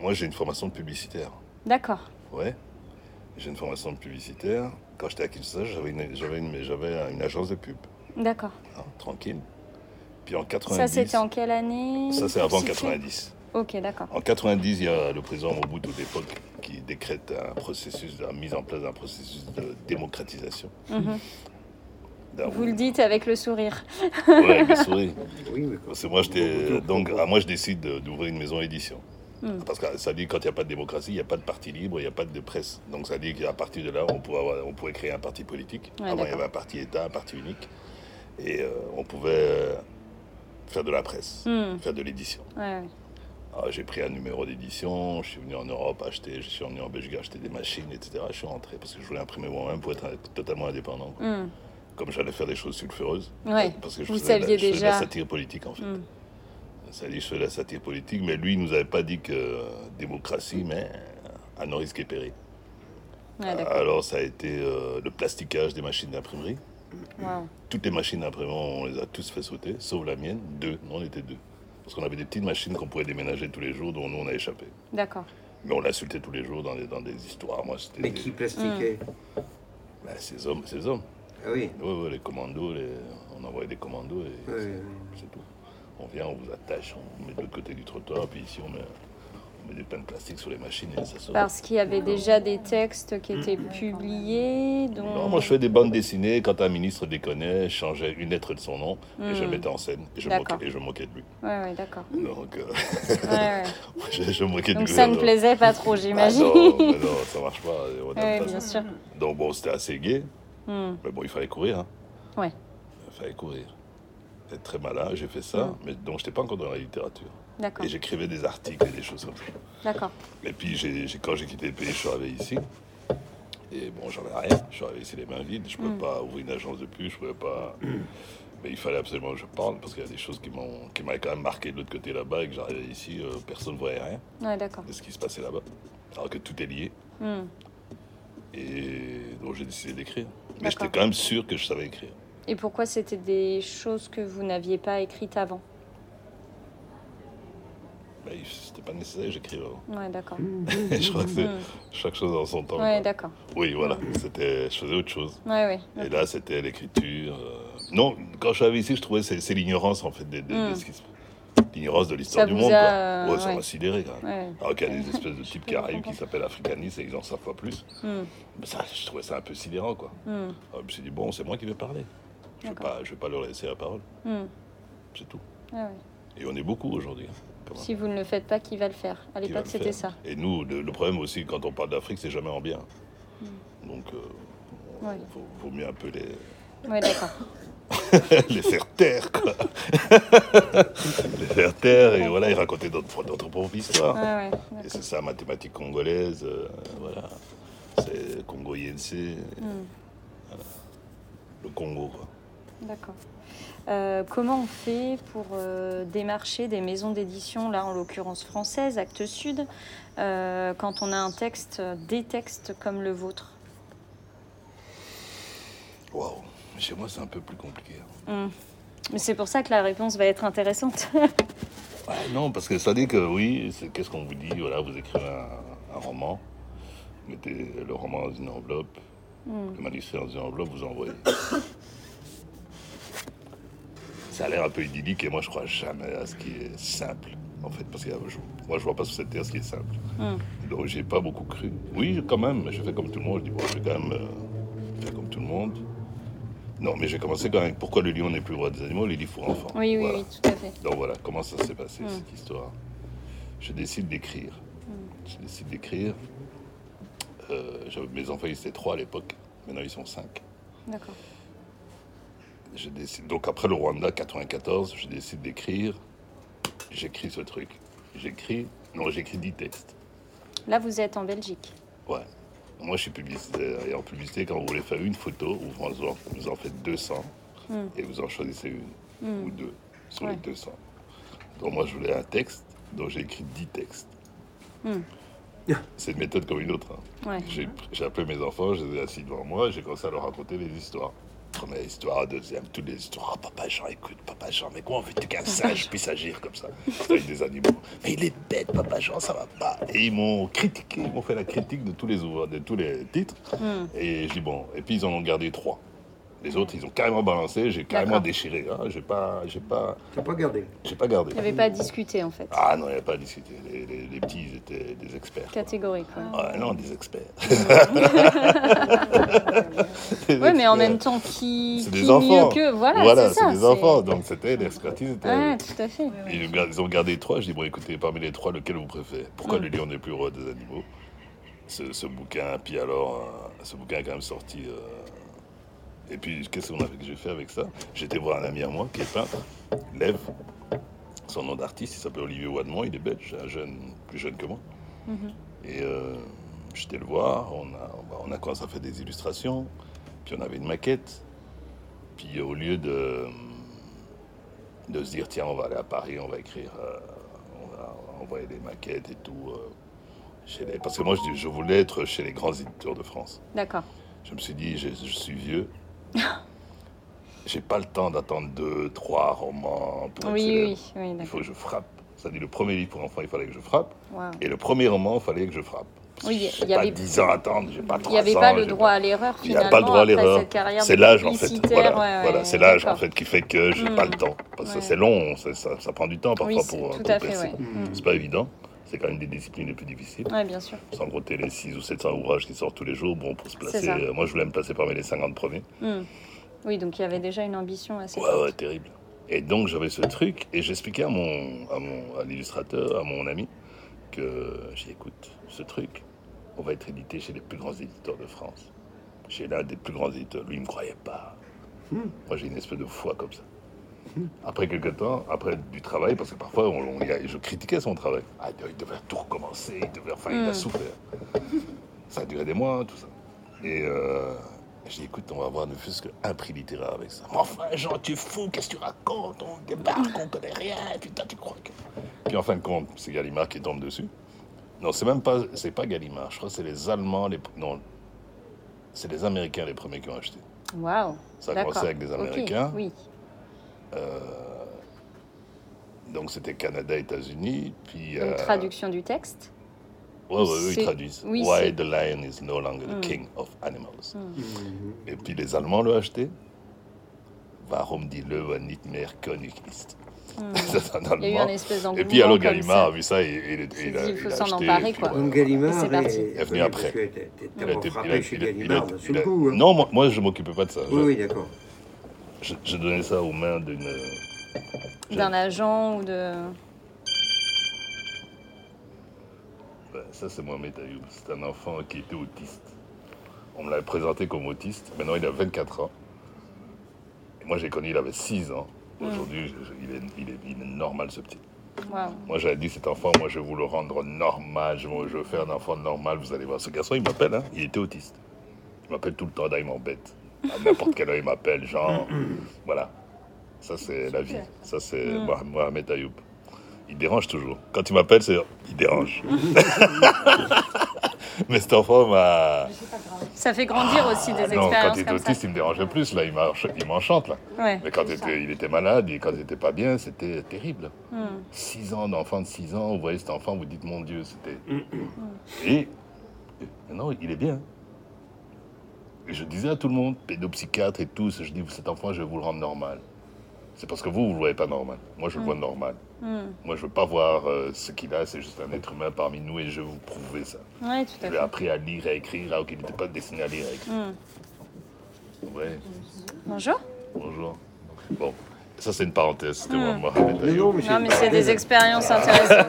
moi j'ai une formation de publicitaire. D'accord. Ouais. J'ai une formation de publicitaire. Quand j'étais à Kinshasa, j'avais une, j'avais une, j'avais une agence de pub. D'accord. hein, tranquille. Puis en 90. Ça, c'était en quelle année Ça, c'est avant Situé 90. Ok, d'accord. En 90, il y a le président Mobutu d'époque qui décrète un processus, la mise en place d'un processus de démocratisation. Mhm. Vous le dites avec le sourire. Ouais, avec le sourire. Oui, mais Parce que moi, Donc, moi, je décide de- d'ouvrir une maison édition. Hmm. Parce que ça dit quand il n'y a pas de démocratie, il n'y a pas de parti libre, il n'y a pas de presse. Donc ça dit qu'à partir de là, on pouvait, avoir- on pouvait créer un parti politique. Ouais, Avant, il y avait un parti État, un parti unique. Et euh, on pouvait faire de la presse, Hmm. faire de l'édition. Ouais. Ah, j'ai pris un numéro d'édition, je suis venu en Europe acheter, je suis venu en Belgique acheter des machines, etc. Je suis rentré parce que je voulais imprimer moi-même pour être totalement indépendant. quoi. Hmm. Comme j'allais faire des choses sulfureuses. Ouais, Parce que je vous faisais, la, je faisais de la déjà. satire politique en fait. Hmm. Ça dit, je faisais de la satire politique, mais lui, il nous avait pas dit que euh, démocratie, mais à nos risques et périls. Ouais. Alors, ça a été euh, le plasticage des machines d'imprimerie. Wow. Toutes les machines d'imprimant, on les a tous fait sauter, sauf la mienne, deux. Non, on était deux. Parce qu'on avait des petites machines qu'on pouvait déménager tous les jours, dont nous, on a échappé. D'accord. Mais on l'insultait tous les jours dans des, dans des histoires. Moi, c'était. Mais des- qui plastiquait Ben, ces hommes, ces hommes. Ah oui. Ouais, ouais, les commandos, les- on envoyait des commandos et c'est tout. On vient, on vous attache, on met de l'autre côté du trottoir, puis ici, on met, met des pains de plastique sur les machines et ça sort. Parce qu'il y avait déjà des textes qui étaient publiés. Donc... Non, moi je fais des bandes dessinées. Quand un ministre déconnait, je changeais une lettre de son nom et je le mettais en scène. Et je, moquais, et je moquais de lui. Ouais, ouais, d'accord. Donc, euh, Ouais, ouais. je, je moquais Donc de lui. ça ne plaisait pas trop, Ah j'imagine. non, mais non, ça marche pas. on aime Ouais, pas bien ça. sûr. Donc bon, c'était assez gai. Hmm. Mais bon, il fallait courir. Hein. Ouais. Il fallait courir. J'étais très malin, j'ai fait ça. Mais donc, je n'étais pas encore dans la littérature. D'accord. Et j'écrivais des articles et des choses comme ça. D'accord. Et puis, j'ai, quand j'ai quitté le pays, je suis arrivé ici. Et bon, j'en ai rien. Je suis arrivé ici les mains vides. Je ne pouvais Mm. pas ouvrir une agence de pub. Je pouvais pas. Mais il fallait absolument que je parle parce qu'il y a des choses qui, m'ont, qui m'avaient quand même marqué de l'autre côté là-bas et que j'arrivais ici, euh, personne ne voyait rien Ouais, d'accord. de ce qui se passait là-bas. Alors que tout est lié. Hmm. Et donc, j'ai décidé d'écrire. Mais j'étais quand même sûr que je savais écrire. Et pourquoi c'était des choses que vous n'aviez pas écrites avant? Mais c'était pas nécessaire, j'écrivais. avant. Ouais, d'accord. je crois que c'est Mm. chaque chose en son temps. Ouais, d'accord. Oui, voilà. C'était, je faisais autre chose. Ouais, ouais. Et là, c'était l'écriture. euh, Non, quand je suis arrivé ici, je trouvais que c'est, l'ignorance, en fait, de, de- de Mm. ce qui se- L'ignorance de l'histoire du monde. a, quoi. euh, Ouais, ça ouais. m'a sidéré, quand même. Ouais. Alors qu'il y a des espèces de types qui arrivent qui s'appellent africanistes et ils en savent pas plus. Mais ça, je trouvais ça un peu sidérant, quoi. Hmm. Alors, je me suis dit, bon, c'est moi qui vais parler. Je ne vais, pas- je vais pas leur laisser la parole. C'est tout. Ah ouais. Et on est beaucoup aujourd'hui. Si vous ne le faites pas, qui va le faire? À l'époque, c'était ça. Et nous, le, le problème aussi, quand on parle d'Afrique, c'est jamais en bien. Donc, euh, Hmm. Ouais. faut, vaut mieux un peu les, Ouais, d'accord. les faire taire, quoi. les faire taire, et voilà, et raconter notre, notre propre histoire. Ouais. Et c'est ça, mathématiques congolaises, euh, voilà. C'est Congo INC, Hmm. le Congo, quoi. D'accord. Euh, comment on fait pour euh, démarcher des maisons d'édition, là en l'occurrence françaises, Actes Sud, euh, quand on a un texte, des textes comme le vôtre? Waouh. Chez moi, c'est un peu plus compliqué. hein. Hmm. Mais c'est pour ça que la réponse va être intéressante. Ouais, non, parce que ça dit que oui, qu'est-ce qu'on vous dit? Voilà, vous écrivez un, un roman, vous mettez le roman dans une enveloppe, Hmm. le manuscrit dans une enveloppe, vous envoyez. Ça a l'air un peu idyllique et moi je crois jamais à ce qui est simple, en fait, parce que euh, je- moi je vois pas sur cette terre ce qui est simple. Hmm. Donc j'ai pas beaucoup cru. Oui, quand même, je fais comme tout le monde. Je dis bon, je vais quand même euh, faire comme tout le monde. Non, mais j'ai commencé quand même. Pourquoi le lion n'est plus roi des animaux? Les livres pour enfants. Oui, oui, Voilà. oui, tout à fait. Donc voilà, comment ça s'est passé Mm. cette histoire? Je décide d'écrire. Mm. Je décide d'écrire. Euh, mes enfants, ils étaient trois à l'époque. Maintenant, ils sont cinq. D'accord. Je décide, donc après le Rwanda, 94, je décide d'écrire. J'écris ce truc. J'écris. Non, j'écris 10 textes. Là, vous êtes en Belgique. Ouais. Moi, je suis publicitaire. Et en publicité, quand vous voulez faire une photo, vous en, vous en faites 200 Hmm. et vous en choisissez une Hmm. ou deux sur Ouais. les 200. Donc, moi, je voulais un texte, donc j'ai écrit 10 textes. Hmm. C'est une méthode comme une autre. hein. Ouais. J'ai appelé mes enfants, je les ai assis devant moi et j'ai commencé à leur raconter les histoires. Première histoire, deuxième, toutes les histoires. Ah, papa Jean, écoute, papa Jean, mais comment veux-tu qu'un singe puisse agir comme ça avec des animaux? Mais il est bête, papa Jean, ça va pas. Et ils m'ont critiqué, ils m'ont fait la critique de tous les ouvrages, de tous les titres. Hmm. Et je dis bon, et puis ils en ont gardé trois. Les autres, ils ont carrément balancé, j'ai carrément déchiré. hein. J'ai pas, j'ai pas, T'as pas gardé j'ai pas gardé. Il n'y avait pas à discuter, en fait. Ah non, il n'y avait pas à discuter. Les, les- les petits, ils étaient des experts. quoi. Catégorique. Ouais. Ah non, des experts. Ouais, mais en même temps, qui, C'est qui des enfants. mieux que voilà, Voilà, c'est des c'est- enfants. Donc c'était l'expertise. était- Ouais, tout à fait. Ils, ont gardé- ils ont gardé trois. Je dis bon, écoutez, parmi les trois, lequel vous préférez? Pourquoi Mm. le lion n'est plus roi des animaux? Ce, ce bouquin. Puis alors, euh, ce bouquin est quand même sorti. euh, Et puis, qu'est-ce qu'on a fait que j'ai fait avec ça? J'étais voir un ami à moi qui est peintre, Lève. son nom d'artiste, il s'appelle Olivier Wademont, il est belge, un jeune, plus jeune que moi. Mhm. Et euh, j'étais le voir, on a, bah, on a commencé à faire des illustrations, puis on avait une maquette. Puis au lieu de, de se dire, tiens, on va aller à Paris, on va écrire, euh, on va envoyer des maquettes et tout. euh, chez les... Parce que moi, je, je voulais être chez les grands éditeurs de France. D'accord. Je me suis dit, je, je suis vieux. J'ai pas le temps d'attendre deux, trois romans pour être Oui, célèbre. oui, oui, Il faut d'accord. que je frappe. Ça dit le premier livre pour enfants, il fallait que je frappe. Et le premier roman, il fallait que je frappe. Oui, il y J'ai pas avait- 10 ans à attendre, j'ai pas Il 3 n'y avait ans, pas le j'ai droit à l'erreur Il n'y finalement. a pas le droit à après l'erreur. cette carrière C'est l'âge en fait. publicitaire, Voilà, ouais, voilà ouais, c'est l'âge en d'accord. fait qui fait que j'ai Mm. pas le temps. Parce que Ouais. c'est long, c'est- ça, ça prend du temps parfois Oui, c'est pour, tout pour à fait, percer. ouais. Mm. C'est pas évident. C'est quand même des disciplines les plus difficiles. Bien sûr. Sans compter les 6 ou 700 ouvrages qui sortent tous les jours. Bon, pour se placer, euh, moi je voulais me placer parmi les 50 premiers. Hmm. Oui, donc il y avait déjà une ambition assez Ouais, forte. ouais, terrible. Et donc j'avais ce truc et j'expliquais à mon, à mon à l'illustrateur, à mon ami, que j'ai écoute, ce truc, on va être édité chez les plus grands éditeurs de France. Chez l'un des plus grands éditeurs. Lui, il me croyait pas. Moi, j'ai une espèce de foi comme ça. Après quelques temps, après du travail, parce que parfois on- je critiquais son travail. Ah, il devait tout recommencer, il devait, enfin, il a Mm. souffert. Ça a duré des mois, tout ça. Et euh, j'ai dit, écoute, on va avoir ne fût-ce qu'un prix littéraire avec ça. Enfin, Jean, tu es fou, qu'est-ce que tu racontes? On débarque, on connaît rien, putain, tu crois que. Puis en fin de compte, c'est Gallimard qui tombe dessus. Non, c'est même pas, c'est pas Gallimard, je crois que c'est les Allemands, les, non, c'est les Américains les premiers qui ont acheté. Waouh. Ça a commencé avec des Américains. Oui. Donc c'était Canada, États-Unis, puis. Donc euh, traduction du texte. Ouais, ouais, eux, ils traduisent. oui, Why the lion is no longer the Mm. king of animals. Mhm. Et puis les Allemands l'ont acheté. Warum die Löwen nicht mehr König ist? Hmm. Il y a eu allemand. un espèce Et puis alors Gallimard ça. a vu ça et, et- et il, a, il faut il a s'en acheté. emparer, quoi. Donc Gallimard parti. est, venu après. Il a été- frappé il a- chez il a- hein. Non, moi, je m'occupais pas de ça. Oui, Je- oui, d'accord. Je, je donnais ça aux mains d'une. D'un agent ou de. Ouais, ça, c'est Mohamed Ayoub. C'est un enfant qui était autiste. On me l'avait présenté comme autiste. Maintenant, il a 24 ans. Et moi, j'ai connu, il avait 6 ans. Aujourd'hui, je- je- il, est, il, est, il est normal, ce petit. Moi, j'avais dit, cet enfant, moi, je vais vous le rendre normal. Je, veux faire un enfant normal. Vous allez voir. Ce garçon, il m'appelle. Hein, il était autiste. Il m'appelle tout le temps. Là, il m'embête. À n'importe quelle heure, il m'appelle. Genre, voilà. Ça, c'est la vie. Ça, c'est Moha- Mohamed Ayoub. Il dérange toujours. Quand il m'appelle, c'est il dérange. Mais cet enfant m'a. Ça fait grandir aussi des Ah Non, quand expériences il était comme ça. autiste, il me dérangeait plus. Là, il m'ench- il m'enchante. Là. Ouais. Mais quand il était, il était malade et quand il était pas bien, c'était terrible. Hmm. 6 ans d'enfant de 6 ans, vous voyez cet enfant, vous dites mon Dieu, c'était. Et, et maintenant, il est bien. Et je disais à tout le monde, pédopsychiatre et tous, je dis cet enfant, je vais vous le rendre normal. C'est parce que vous, vous ne le voyez pas normal. Moi, je le vois normal. Hmm. Moi, je veux pas voir euh, ce qu'il a, c'est juste un être humain parmi nous et je vais vous prouver ça. Ouais, tout Je à lui ai fait. appris à lire et à écrire alors qu'il n'était pas destiné à lire et à écrire. Hmm. Ouais, Bonjour. bonjour. Bon, ça c'est une parenthèse, c'était Hmm. moi, Mohamed Non, mais Non, mais c'est des expériences intéressantes.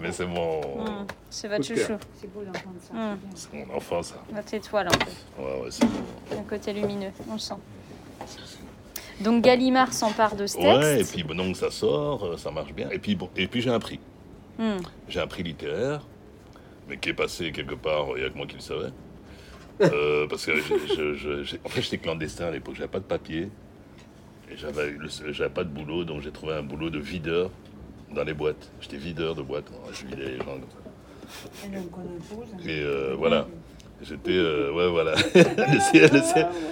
Mais C'est. Mais mon, Hmm. C'est votre chouchou. C'est beau d'entendre ça. Hmm. c'est mon enfant, ça. Votre étoile, en fait. Ouais, ouais, c'est Un côté lumineux, on le sent. Donc Gallimard s'empare de ce Ouais, et texte. puis bon, donc ça sort, euh, ça marche bien. Et puis, bon, et puis j'ai un prix. Hmm. J'ai un prix littéraire, mais qui est passé quelque part, il n'y a que moi qui le savais. Euh, parce que je- je- en fait, j'étais clandestin à l'époque, j'avais pas de papier. J'avais pas de boulot, donc j'ai trouvé un boulot de videur dans les boîtes. J'étais videur de boîtes, moi, je vidais les gens comme ça. Et euh, voilà. J'étais, euh, ouais, voilà. Ciel.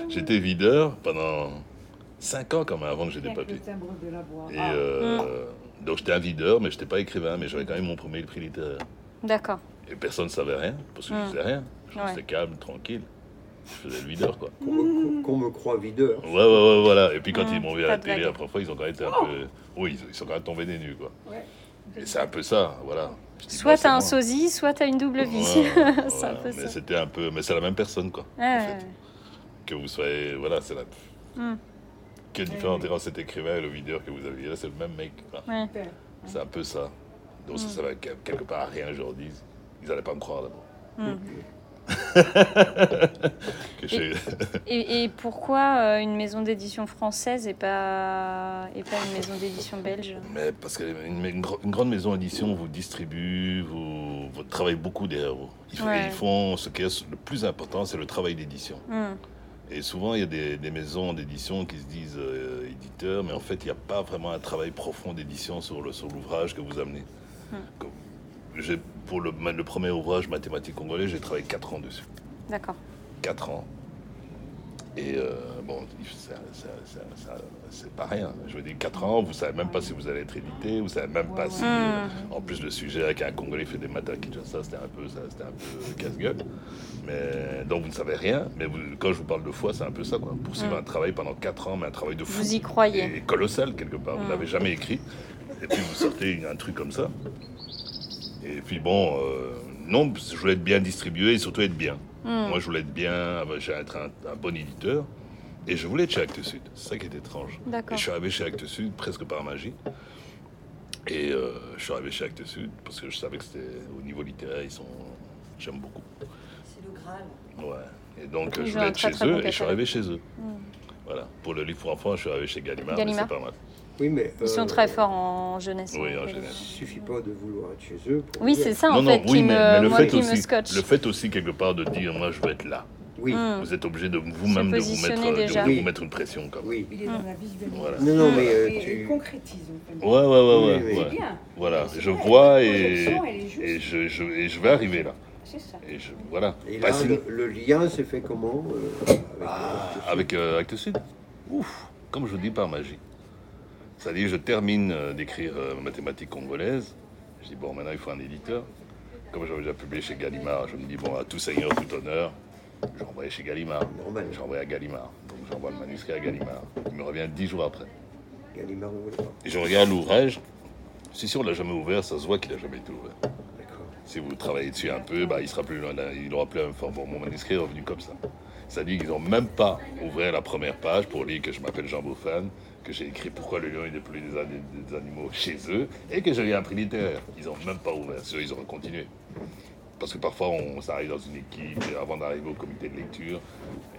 J'étais videur pendant 5 ans quand même avant que j'ai des papiers. Et Ah, euh, donc j'étais un videur, mais j'étais pas écrivain, mais j'avais quand même mon premier prix littéraire. D'accord. Et personne ne savait rien, parce que je Mm. faisais rien. Je Ouais. restais calme, tranquille. Je faisais le videur, quoi. Qu'on me, croit videur. Ouais, ouais, ouais, voilà. Et puis quand Mm, ils m'ont vu à la télé, la première fois, ils ont quand même été un peu. Oui, ils, sont quand même tombés des nues, quoi. Ouais. Et c'est un peu ça, voilà. Soit t'as un sosie, soit t'as une double vie. Ouais, c'est un peu mais ça. c'était un peu. Mais c'est la même personne, quoi. Ouais, en fait. Que vous soyez. Voilà, c'est la. Mm. Quelle différence entre cet écrivain et le videur que vous aviez là, c'est le même mec. ouais. C'est un peu ça. Donc ça, ça va quel- quelque part à rien, je leur dis. Ils n'allaient pas me croire d'abord. Mm. Et, et pourquoi euh, une maison d'édition française et pas, et pas une maison d'édition belge? Mais parce qu'une une, une grande maison d'édition vous distribue, vous, vous travaillez beaucoup derrière vous. Ils, font- Ouais. ils font ce qui est le plus important, c'est le travail d'édition. Hmm. Et souvent, il y a des, des maisons d'édition qui se disent euh, éditeurs, mais en fait, il n'y a pas vraiment un travail profond d'édition sur l'ouvrage que vous amenez. Hmm. Pour le, le premier ouvrage, Mathématiques congolais, j'ai travaillé 4 ans dessus. D'accord. 4 ans. Et euh, bon, ça- ça- ça- ça- c'est pas rien. Je veux dire, 4 ans, vous savez même pas si vous allez être édité, vous savez même pas si. Hmm. En plus, le sujet avec un Congolais fait des maths à Kinshasa, c'était un peu, ça, c'était un peu casse-gueule. Mais donc vous ne savez rien. Mais vous- quand je vous parle de foi, c'est un peu ça, quoi. Poursuivre un travail pendant 4 ans, mais un travail de fou. Vous y croyez Et colossal quelque part. Vous n'avez jamais écrit. Et puis vous sortez un truc comme ça. Et puis bon, euh, non, je voulais être bien distribué et surtout être bien. Hmm. Moi, je voulais être bien, euh, j'ai être un, un bon éditeur. Et je voulais être chez Actes Sud. C'est ça qui est étrange. Et D'accord. je suis arrivé chez Actes Sud presque par magie. Et euh, je suis arrivé chez Actes Sud parce que je savais que c'était au niveau littéraire, ils sont. J'aime beaucoup. C'est le Graal. Ouais. Et donc Ils je voulais être très, chez très bon eux et je suis arrivé chez eux. Hmm. Voilà. Pour le livre pour enfants, je suis arrivé chez Gallimard, Gallimard. mais c'est pas mal. Oui, mais. Ils sont euh, très forts en jeunesse. Oui, hein, en jeunesse. Il suffit pas de vouloir être chez eux. pour Oui, c'est ça en non, fait non, oui, qui, mais, me, mais le, moi, fait qui me aussi, scotche. le fait aussi quelque part de dire moi je veux être là. Oui, Hmm. Vous êtes obligé de vous-même de vous mettre, de vous mettre une pression comme. oui. Il est dans la visualisation. Voilà. Non, non, mais euh, Et tu. concrétise. Ouais, ouais, ouais, ouais. Oui, oui. C'est ouais. bien. Voilà, je vrai, vois et, et, je, je, et je vais arriver là. C'est ça. Et je, voilà. Et Pas là, si- le, le lien s'est fait comment euh, avec, Ah, euh, avec euh, Actes Sud? Ouf, comme je vous dis, par magie. C'est-à-dire, je termine euh, d'écrire euh, mathématiques congolaises. Je dis, bon, maintenant, il faut un éditeur. Comme j'avais déjà publié chez Gallimard, je me dis, bon, à tout seigneur, tout honneur, je renvoie chez Gallimard. J'envoie à Gallimard. Donc, j'envoie le manuscrit à Gallimard. Il me revient dix jours après. Gallimard. Et je regarde l'ouvrage. Si sûr, on l'a jamais ouvert, ça se voit qu'il n'a jamais été ouvert. Si vous travaillez dessus un peu, bah, il sera plus loin, il aura plus même forme. Bon, mon manuscrit est revenu comme ça. C'est-à-dire qu'ils n'ont même pas ouvert la première page pour lire que je m'appelle Jean Beaufan, que j'ai écrit Pourquoi le lion est déployé des, des animaux chez eux, et que j'ai eu un prix littéraire. Ils n'ont même pas ouvert, Sinon, ils auraient continué. Parce que parfois, on s'arrive dans une équipe et avant d'arriver au comité de lecture,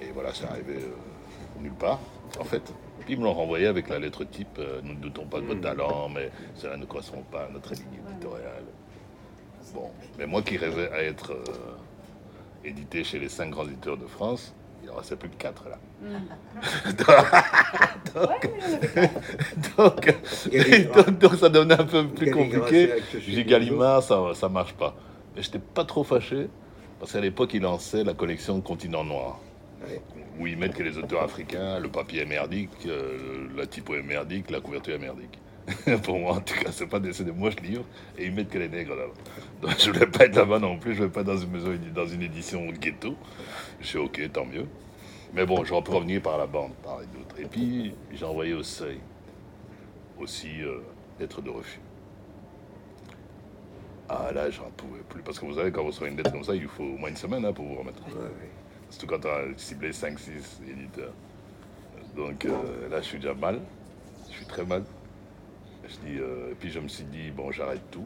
et voilà, c'est arrivé euh, nulle part, en fait. Puis ils me l'ont renvoyé avec la lettre type euh, Nous ne doutons pas de votre talent, mais cela ne correspond pas à notre ligne éditoriale. Bon, mais moi qui rêvais à être euh, édité chez les cinq grands éditeurs de France, il en restait plus que quatre là. Pas. Donc, Gallimard. donc, donc ça devenait un peu plus compliqué. J'ai dit Gallimard, ça, ça marche pas. Mais j'étais pas trop fâché, parce qu'à l'époque, il lançait la collection Continent Noir. Ouais. Où ils mettent que les auteurs africains, le papier est merdique, euh, la typo est merdique, la couverture est merdique. Pour moi, en tout cas, c'est pas des, des moches livres, et ils mettent que les nègres là-bas. Donc je voulais pas être là-bas non plus, je voulais pas dans une maison, dans une édition ghetto. Je suis ok, tant mieux. Mais bon, pu revenir par la bande, par et d'autres. Et puis, j'ai envoyé au seuil aussi euh, lettre de refus. Ah là, j'en pouvais plus. Parce que vous savez, quand vous recevez une lettre comme ça, il faut au moins une semaine hein, pour vous remettre. Ouais, ouais. Surtout quand on a ciblé 5-6 éditeurs. Donc euh, là, je suis déjà mal. Je suis très mal. Je dis, euh, et puis je me suis dit, bon, j'arrête tout.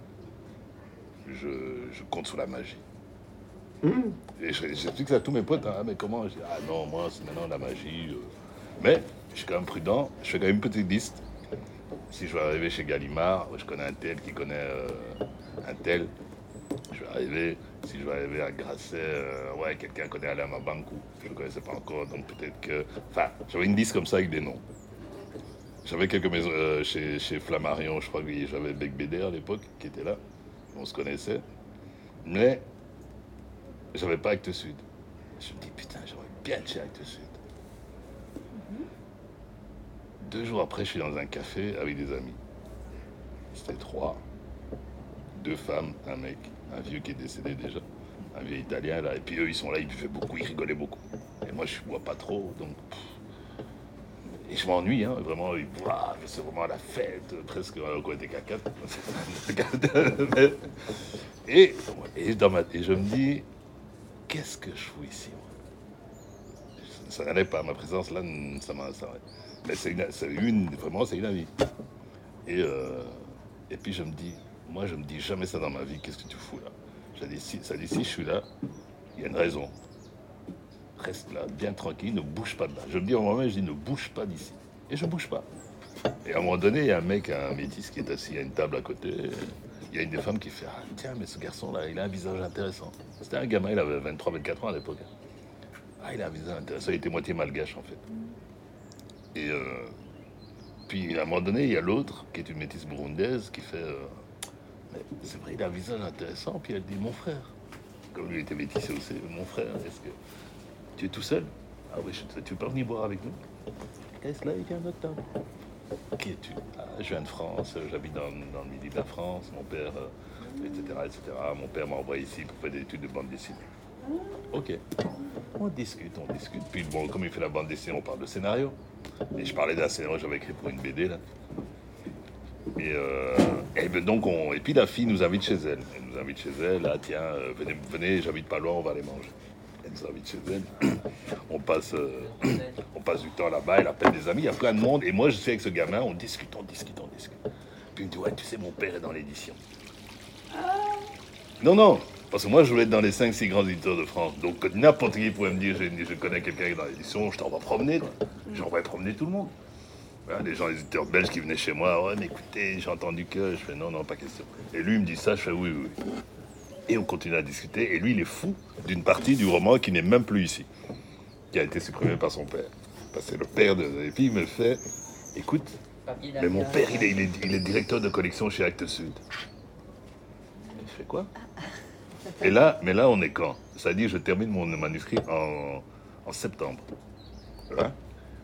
Je, je compte sur la magie. Et je- j'explique ça à tous mes potes. hein, mais comment? Je dis, ah non, moi, c'est maintenant la magie. euh. Mais je suis quand même prudent. Je fais quand même une petite liste. Si je vais arriver chez Gallimard, je connais un tel qui connaît euh, un tel. Je vais arriver, si je vais arriver à Grasset, euh, ouais, quelqu'un connaît Alain Mabankou, je ne le connaissais pas encore, donc peut-être que. Enfin, j'avais une liste comme ça avec des noms. J'avais quelques maisons euh, chez, chez Flammarion, je crois que j'avais Bec Bédé à l'époque qui était là, on se connaissait. Mais j'avais pas Actes Sud. Je me dis, putain, j'aurais bien chez Actes Sud. Deux jours après, je suis dans un café avec des amis. C'était trois. Deux femmes, un mec, un vieux qui est décédé déjà, un vieux italien là. Et puis eux, ils sont là, ils buvaient beaucoup, ils rigolaient beaucoup. Et moi, je bois pas trop, donc. pff. Et je m'ennuie, hein, vraiment. C'est vraiment la fête, presque euh, qu'à quatre. Mais- et, et, dans ma, et je me dis, qu'est-ce que je fous ici moi? Ça n'allait pas, ma présence là, ça m'a. ça- Mais c'est une, vraiment, c'est une avis. Et, euh, et puis je me dis, moi je me dis jamais ça dans ma vie, qu'est-ce que tu fous là? Je dis, si, ça dit, si je suis là, Il y a une raison. Reste là, bien tranquille, ne bouge pas de là. Je me dis au moment, je dis ne bouge pas d'ici. Et je bouge pas. Et à un moment donné, il y a un mec, un métis qui est assis à une table à côté. Il y a une des femmes qui fait Ah, Tiens, mais ce garçon-là, il a un visage intéressant. C'était un gamin, il avait 23-24 ans à l'époque. Ah, il a un visage intéressant. Il était moitié malgache, en fait. Et euh, puis, à un moment donné, il y a l'autre, qui est une métisse burundaise, qui fait euh, C'est vrai, il a un visage intéressant. Puis elle dit Mon frère. Comme lui était métissé aussi, mon frère, est-ce que tu es tout seul? Ah oui, je- tu peux venir boire avec nous Qu'est-ce là Il vient à notre table. Qui es-tu? Ah, Je viens de France, j'habite dans, dans le midi de la France, mon père, euh, etc., etc. Mon père m'a envoyé ici pour faire des études de bande dessinée. Ok. On discute, on discute. Puis bon, comme il fait la bande dessinée, on parle de scénario. Et je parlais d'un scénario que j'avais écrit pour une BD là. Et, euh, et ben donc on, et puis la fille nous invite chez elle. Elle nous invite chez elle. Ah tiens, euh, venez, venez, j'habite pas loin, on va aller manger. Euh, on passe du temps là-bas. Elle appelle des amis. Il y a plein de monde. Et moi, je suis avec ce gamin. On discute, on discute, on discute. Puis il me dit ouais, tu sais, mon père est dans l'édition. Non, non. Parce que moi, je voulais être dans les 5-6 grands éditeurs de France. Donc, n'importe qui pouvait me dire, je, connais quelqu'un qui est dans l'édition, je t'envoie promener. quoi. J'envoie promener tout le monde. Des gens, les éditeurs belges qui venaient chez moi, ouais, mais écoutez, j'ai entendu que. Je fais non, non, pas question. Et lui, il me dit ça, je fais oui, oui. Et on continue à discuter. Et lui, il est fou d'une partie du roman qui n'est même plus ici, qui a été supprimé par son père. Parce que le père de. Et puis, il me fait écoute, mais mon père, il est, il, est, directeur de collection chez Actes Sud. Et je fais quoi? Et là, mais là, on est quand? Dit, je termine mon manuscrit en, en septembre.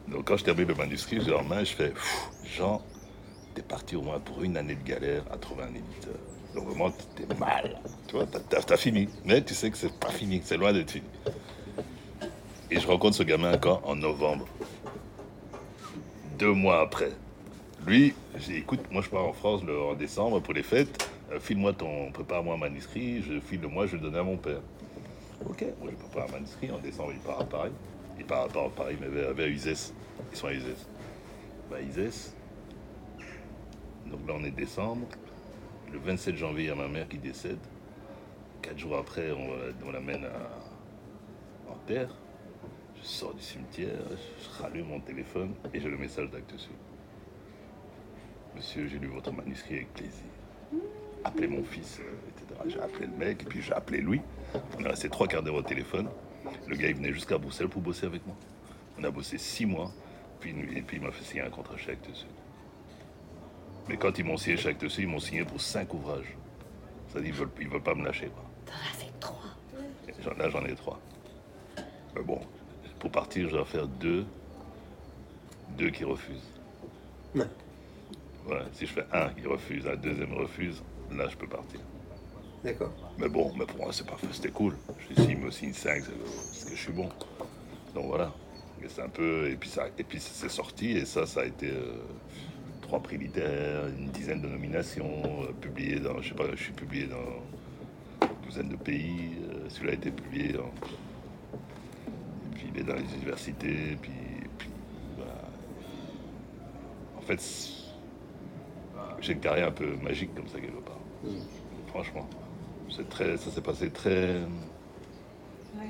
Donc, quand je termine le manuscrit, j'ai en main, je fais Jean, t'es parti au moins pour une année de galère à trouver un éditeur. Donc, vraiment, t'es mal. Tu vois, t'as- fini. Mais tu sais que c'est pas fini, c'est loin d'être fini. Et je rencontre ce gamin quand? En novembre. Deux mois après. Lui, j'ai écoute, moi je pars en France le, en décembre pour les fêtes. Euh, file-moi ton, prépare-moi un manuscrit. Je file le moi, je le donner à mon père. Ok, moi je prépare un manuscrit. En décembre, il part à Paris. Il part à Paris, mais vers, vers Uzès. Ils sont à Uzès. Bah, Uzès. Donc là, on est décembre. Le 27 janvier, il y a ma mère qui décède. Quatre jours après, on, la- on l'amène en terre. Je sors du cimetière, je rallume mon téléphone et j'ai le message d'acte Sud. Monsieur, j'ai lu votre manuscrit avec plaisir. Appelez mon fils, etc. J'ai appelé le mec et puis j'ai appelé Louis. On est resté trois quarts d'heure au téléphone. Le gars, il venait jusqu'à Bruxelles pour bosser avec moi. On a bossé six mois, puis, et puis il m'a fait signer un contrat chez Actes Sud. Mais quand ils m'ont signé chez Actes Sud, ils m'ont signé pour cinq ouvrages. C'est-à-dire qu'ils veulent, ils veulent pas me lâcher. Quoi. T'en as fait trois. Et Là, j'en ai trois. Mais bon, pour partir, je dois faire deux. Deux qui refusent. Ouais. Ouais, si je fais un qui refuse, un deuxième refuse, là, je peux partir. D'accord. Mais bon, mais pour moi, c'est parfait, c'était cool. Je dis, s'il me signe 5, c'est parce que je suis bon. Donc voilà. Et c'est un peu. Et puis, ça, et puis c'est sorti, et ça, ça a été euh, trois prix littéraires, une dizaine de nominations, euh, publié dans. Je sais pas, je suis publié dans une douzaine de pays. euh, Celui-là a été publié en. Et puis il est dans les universités, puis. puis voilà. En fait, j'ai une carrière un peu magique comme ça, quelque part. Franchement. C'est très, ça s'est passé très.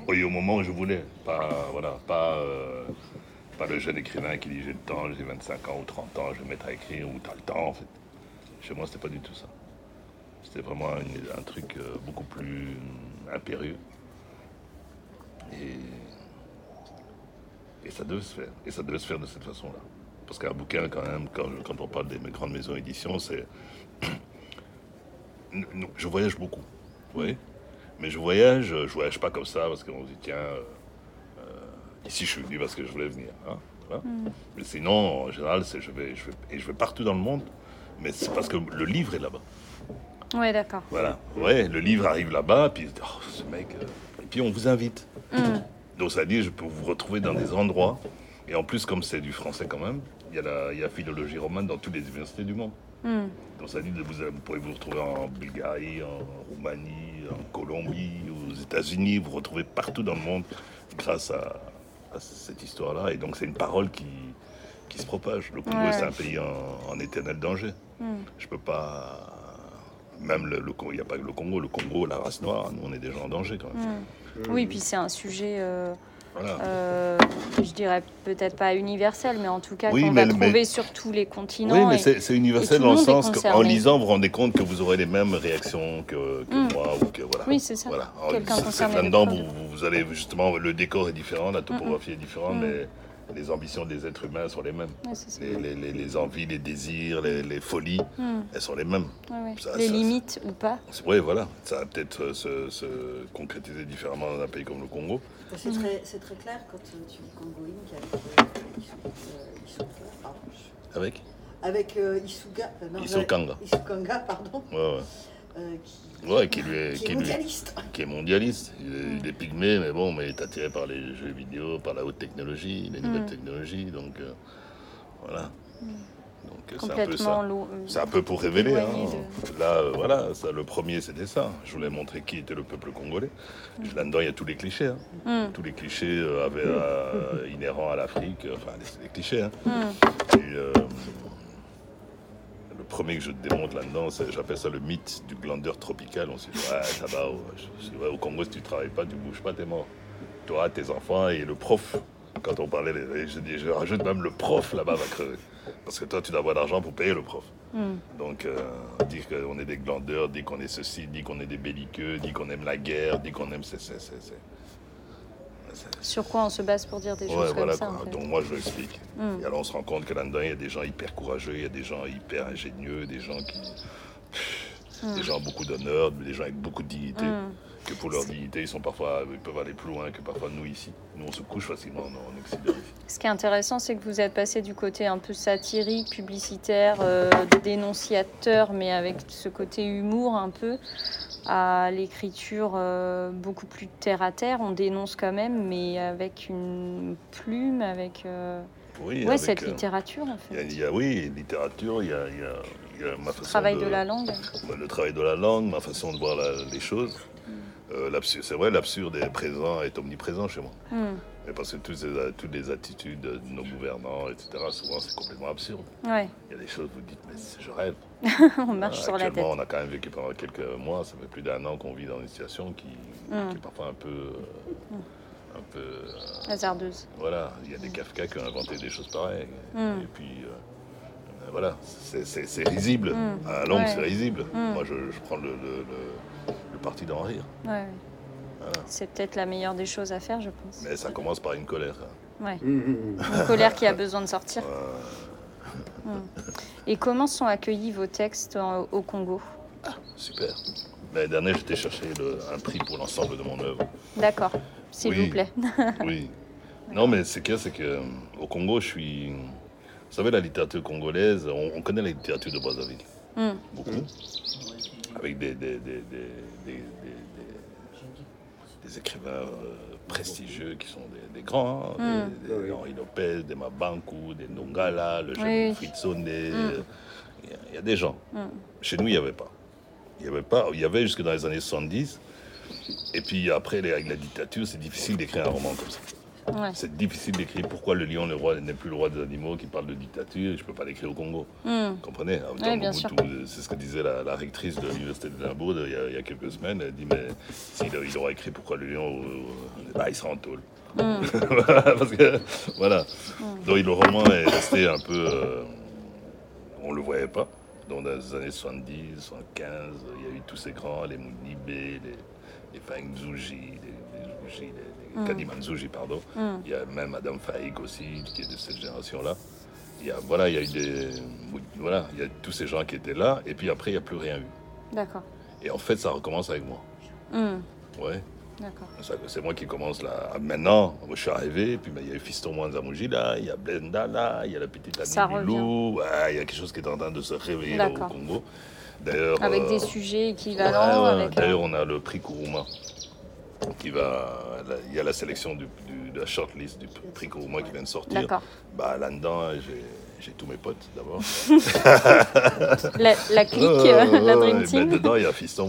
Oui, au moment où je voulais. Pas, voilà, pas, euh, pas le jeune écrivain qui dit j'ai le temps, j'ai 25 ans ou 30 ans, je vais me mettre à écrire ou t'as le temps en fait. Chez moi, c'était pas du tout ça. C'était vraiment un truc euh, beaucoup plus impérieux. Et, et ça devait se faire. Et ça devait se faire de cette façon-là. Parce qu'un bouquin, quand même, quand, on parle des grandes maisons d'édition, c'est. Je voyage beaucoup, vous Mais je voyage, je voyage pas comme ça parce qu'on se dit, tiens, euh, ici je suis venu parce que je voulais venir. hein, voilà. Mais sinon, en général, c'est je vais, je vais, et je vais partout dans le monde, mais c'est parce que le livre est là-bas. Ouais, d'accord. Voilà, ouais, le livre arrive là-bas, puis oh, ce mec, euh, et puis on vous invite. Donc ça dit, je peux vous retrouver dans des endroits, et en plus, comme c'est du français quand même, il y a la, y a philologie romane dans toutes les universités du monde. Donc ça dit, vous, vous pourrez vous retrouver en Bulgarie, en Roumanie, en Colombie, aux États-Unis, vous retrouvez partout dans le monde grâce à, à cette histoire-là. Et donc c'est une parole qui, qui se propage. Le Congo, Ouais. c'est un pays en, en éternel danger. Je peux pas. Même le, le il n'y a pas que le Congo. Le Congo, la race noire, nous, on est déjà en danger quand même. Oui, puis c'est un sujet, euh, Voilà. euh, je dirais peut-être pas universel, mais en tout cas Oui, qu'on va mais- trouver sur tous les continents. Oui, mais c'est universel dans le sens qu'en lisant, vous vous rendez compte que vous aurez les mêmes réactions que, que Mm. moi ou que voilà. Oui, c'est ça. Voilà. C'est là-dedans, de vous, allez justement, le décor est différent, la topographie est différente, Mm. mais les ambitions des êtres humains sont les mêmes. Ouais. Les, les- les- les envies, les désirs, les, folies, Hmm, elles sont les mêmes. ouais, ouais. Ça- les ça- limites ou pas. Oui, voilà. Ça va peut-être se, se concrétiser différemment dans un pays comme le Congo. C'est très, c'est très clair quand euh, tu dis Congo Inc. avec euh, Isu- euh, Isuga, pardon. Avec Avec euh, Isuga, euh, non. Isukanga, pardon, Ouais, ouais. euh, qui, Ouais, qui lui est- qui est qui lui- mondialiste. qui est mondialiste. Il est, il est pygmé, mais bon, mais il est attiré par les jeux vidéo, par la haute technologie, les nouvelles Mm. technologies. Donc, euh, voilà. Euh, c'est un peu ça. C'est un peu pour révéler. hein. Là, euh, voilà, ça, le premier, c'était ça. Je voulais montrer qui était le peuple congolais. Là-dedans, il y a tous les clichés. hein. Hmm, Tous les clichés euh, avaient, euh, inhérents à l'Afrique. Enfin, c'est des clichés. hein. hmm. Et, le premier que je démontre là-dedans, j'appelle ça le mythe du glandeur tropical. On se dit, ouais, ça va, au, au Congo, si tu travailles pas, tu bouges pas, t'es mort. Toi, tes enfants et le prof. Quand on parlait, des- je, dis, je rajoute même le prof là-bas va crever. Parce que toi, tu dois avoir d'argent pour payer le prof. Hmm. Donc, euh, dire qu'on est des glandeurs, dire qu'on est ceci, dire qu'on est des belliqueux, dire qu'on aime la guerre, dire qu'on aime. C'est, c'est, c'est, Sur quoi on se base pour dire des Ouais, choses voilà comme ça quoi. en fait. Donc moi je l'explique. Mm. Et alors on se rend compte que là-dedans il y a des gens hyper courageux, il y a des gens hyper ingénieux, des gens qui. Mm. Des gens avec beaucoup d'honneur, des gens avec beaucoup de dignité. Que pour leur dignité, ils sont parfois, ils peuvent aller plus loin que parfois nous ici. Nous on se couche facilement en, en Occident ici. Ce qui est intéressant, c'est que vous êtes passé du côté un peu satirique, publicitaire, euh, dénonciateur, mais avec ce côté humour un peu, à l'écriture euh, beaucoup plus terre à terre. On dénonce quand même, mais avec une plume, avec euh, Oui, ouais, avec, cette euh, littérature en Il y, a- fait. il y a, oui, littérature, il y a, y a- y a ma Le façon travail de, de la langue. le travail de la langue, ma façon de voir la- les choses. Euh, c'est vrai, l'absurde est présent, est omniprésent chez moi. Hmm. Mais parce que toutes, ces- toutes les attitudes de nos gouvernants, etc., souvent c'est complètement absurde. Ouais, Il y a des choses, vous dites, mais je rêve. on marche Euh, sur la tête. On a quand même vécu pendant quelques mois, ça fait plus d'un an qu'on vit dans une situation qui, Mm. qui est parfois un peu. euh, un peu euh, Hasardeuse. voilà, il y a des Kafka qui ont inventé des choses pareilles. Mm. Et puis, euh, voilà, c'est- risible. Mm. À Ouais. c'est risible. Mm. Moi, je, je prends le, le- le- le parti d'en rire. Ouais. Voilà. C'est peut-être la meilleure des choses à faire, je pense. Mais ça commence par une colère. hein. Ouais. Mmh, Une colère qui a besoin de sortir. Et comment sont accueillis vos textes en- au Congo? Super. L'année dernière, j'étais chercher le- un prix pour l'ensemble de mon œuvre. D'accord, s'il Oui. vous plaît. Oui. Non, mais c'est que c'est que euh, au Congo, je suis. Vous savez, la littérature congolaise, on, on connaît la littérature de Brazzaville, beaucoup, avec des, des, des, des, des, des- des- des écrivains euh, prestigieux qui sont des, des grands, hein, Mm. des, des Oui. Henri Lopez, des Mabankou, des Nongala, le jeune Oui. Fritzone. Mm. Il y a- il y, a des gens. Mm. Chez nous, il n'y avait pas. Il y avait pas. Il y avait jusque dans les années 70. Et puis après, les- avec la dictature, c'est difficile d'écrire un roman comme ça. Ouais. C'est difficile d'écrire pourquoi le lion le roi n'est plus le roi des animaux qui parle de dictature. et Je ne peux pas l'écrire au Congo. Hmm. Vous comprenez euh, C'est ce que disait la, la rectrice de l'université de Limbourg il, y a- il y a quelques semaines. Elle dit mais s'il il aura écrit pourquoi le lion, euh, bah, il sera en tôle. Hmm. Parce que voilà. Donc le roman est resté un peu, euh, on le voyait pas. Donc dans les années 70, 75, il y a eu tous ces grands, les Mounibé, les, les Fangzouji, les, les Zouji, les, Mm. Kadimanzouji, pardon. Hmm. Il y a même Madame Faïk aussi, qui est de cette génération-là. Il y a, voilà, il y a eu des, voilà, il y a tous ces gens qui étaient là, et puis après, il n'y a plus rien eu. D'accord. Et en fait, ça recommence avec moi. Hmm. Ouais. D'accord. C'est moi qui commence là. Maintenant, moi, je suis arrivé, puis ben, il y a eu Fiston Mwanzamuji là, il y a Blenda là, il y a la petite Annie. Ouais, il y a quelque chose qui est en train de se réveiller là, au. Congo. D'ailleurs, Avec euh, des sujets équivalents. ouais, avec, euh, D'ailleurs, on a le prix Kourouma qui va. Il y a la sélection du, du- de la shortlist du prix Kourouma qui vient de sortir. Bah, là-dedans, j'ai. Tous mes potes d'abord. La, la clique, euh, ouais, la Dream Team. dedans, il y a Fiston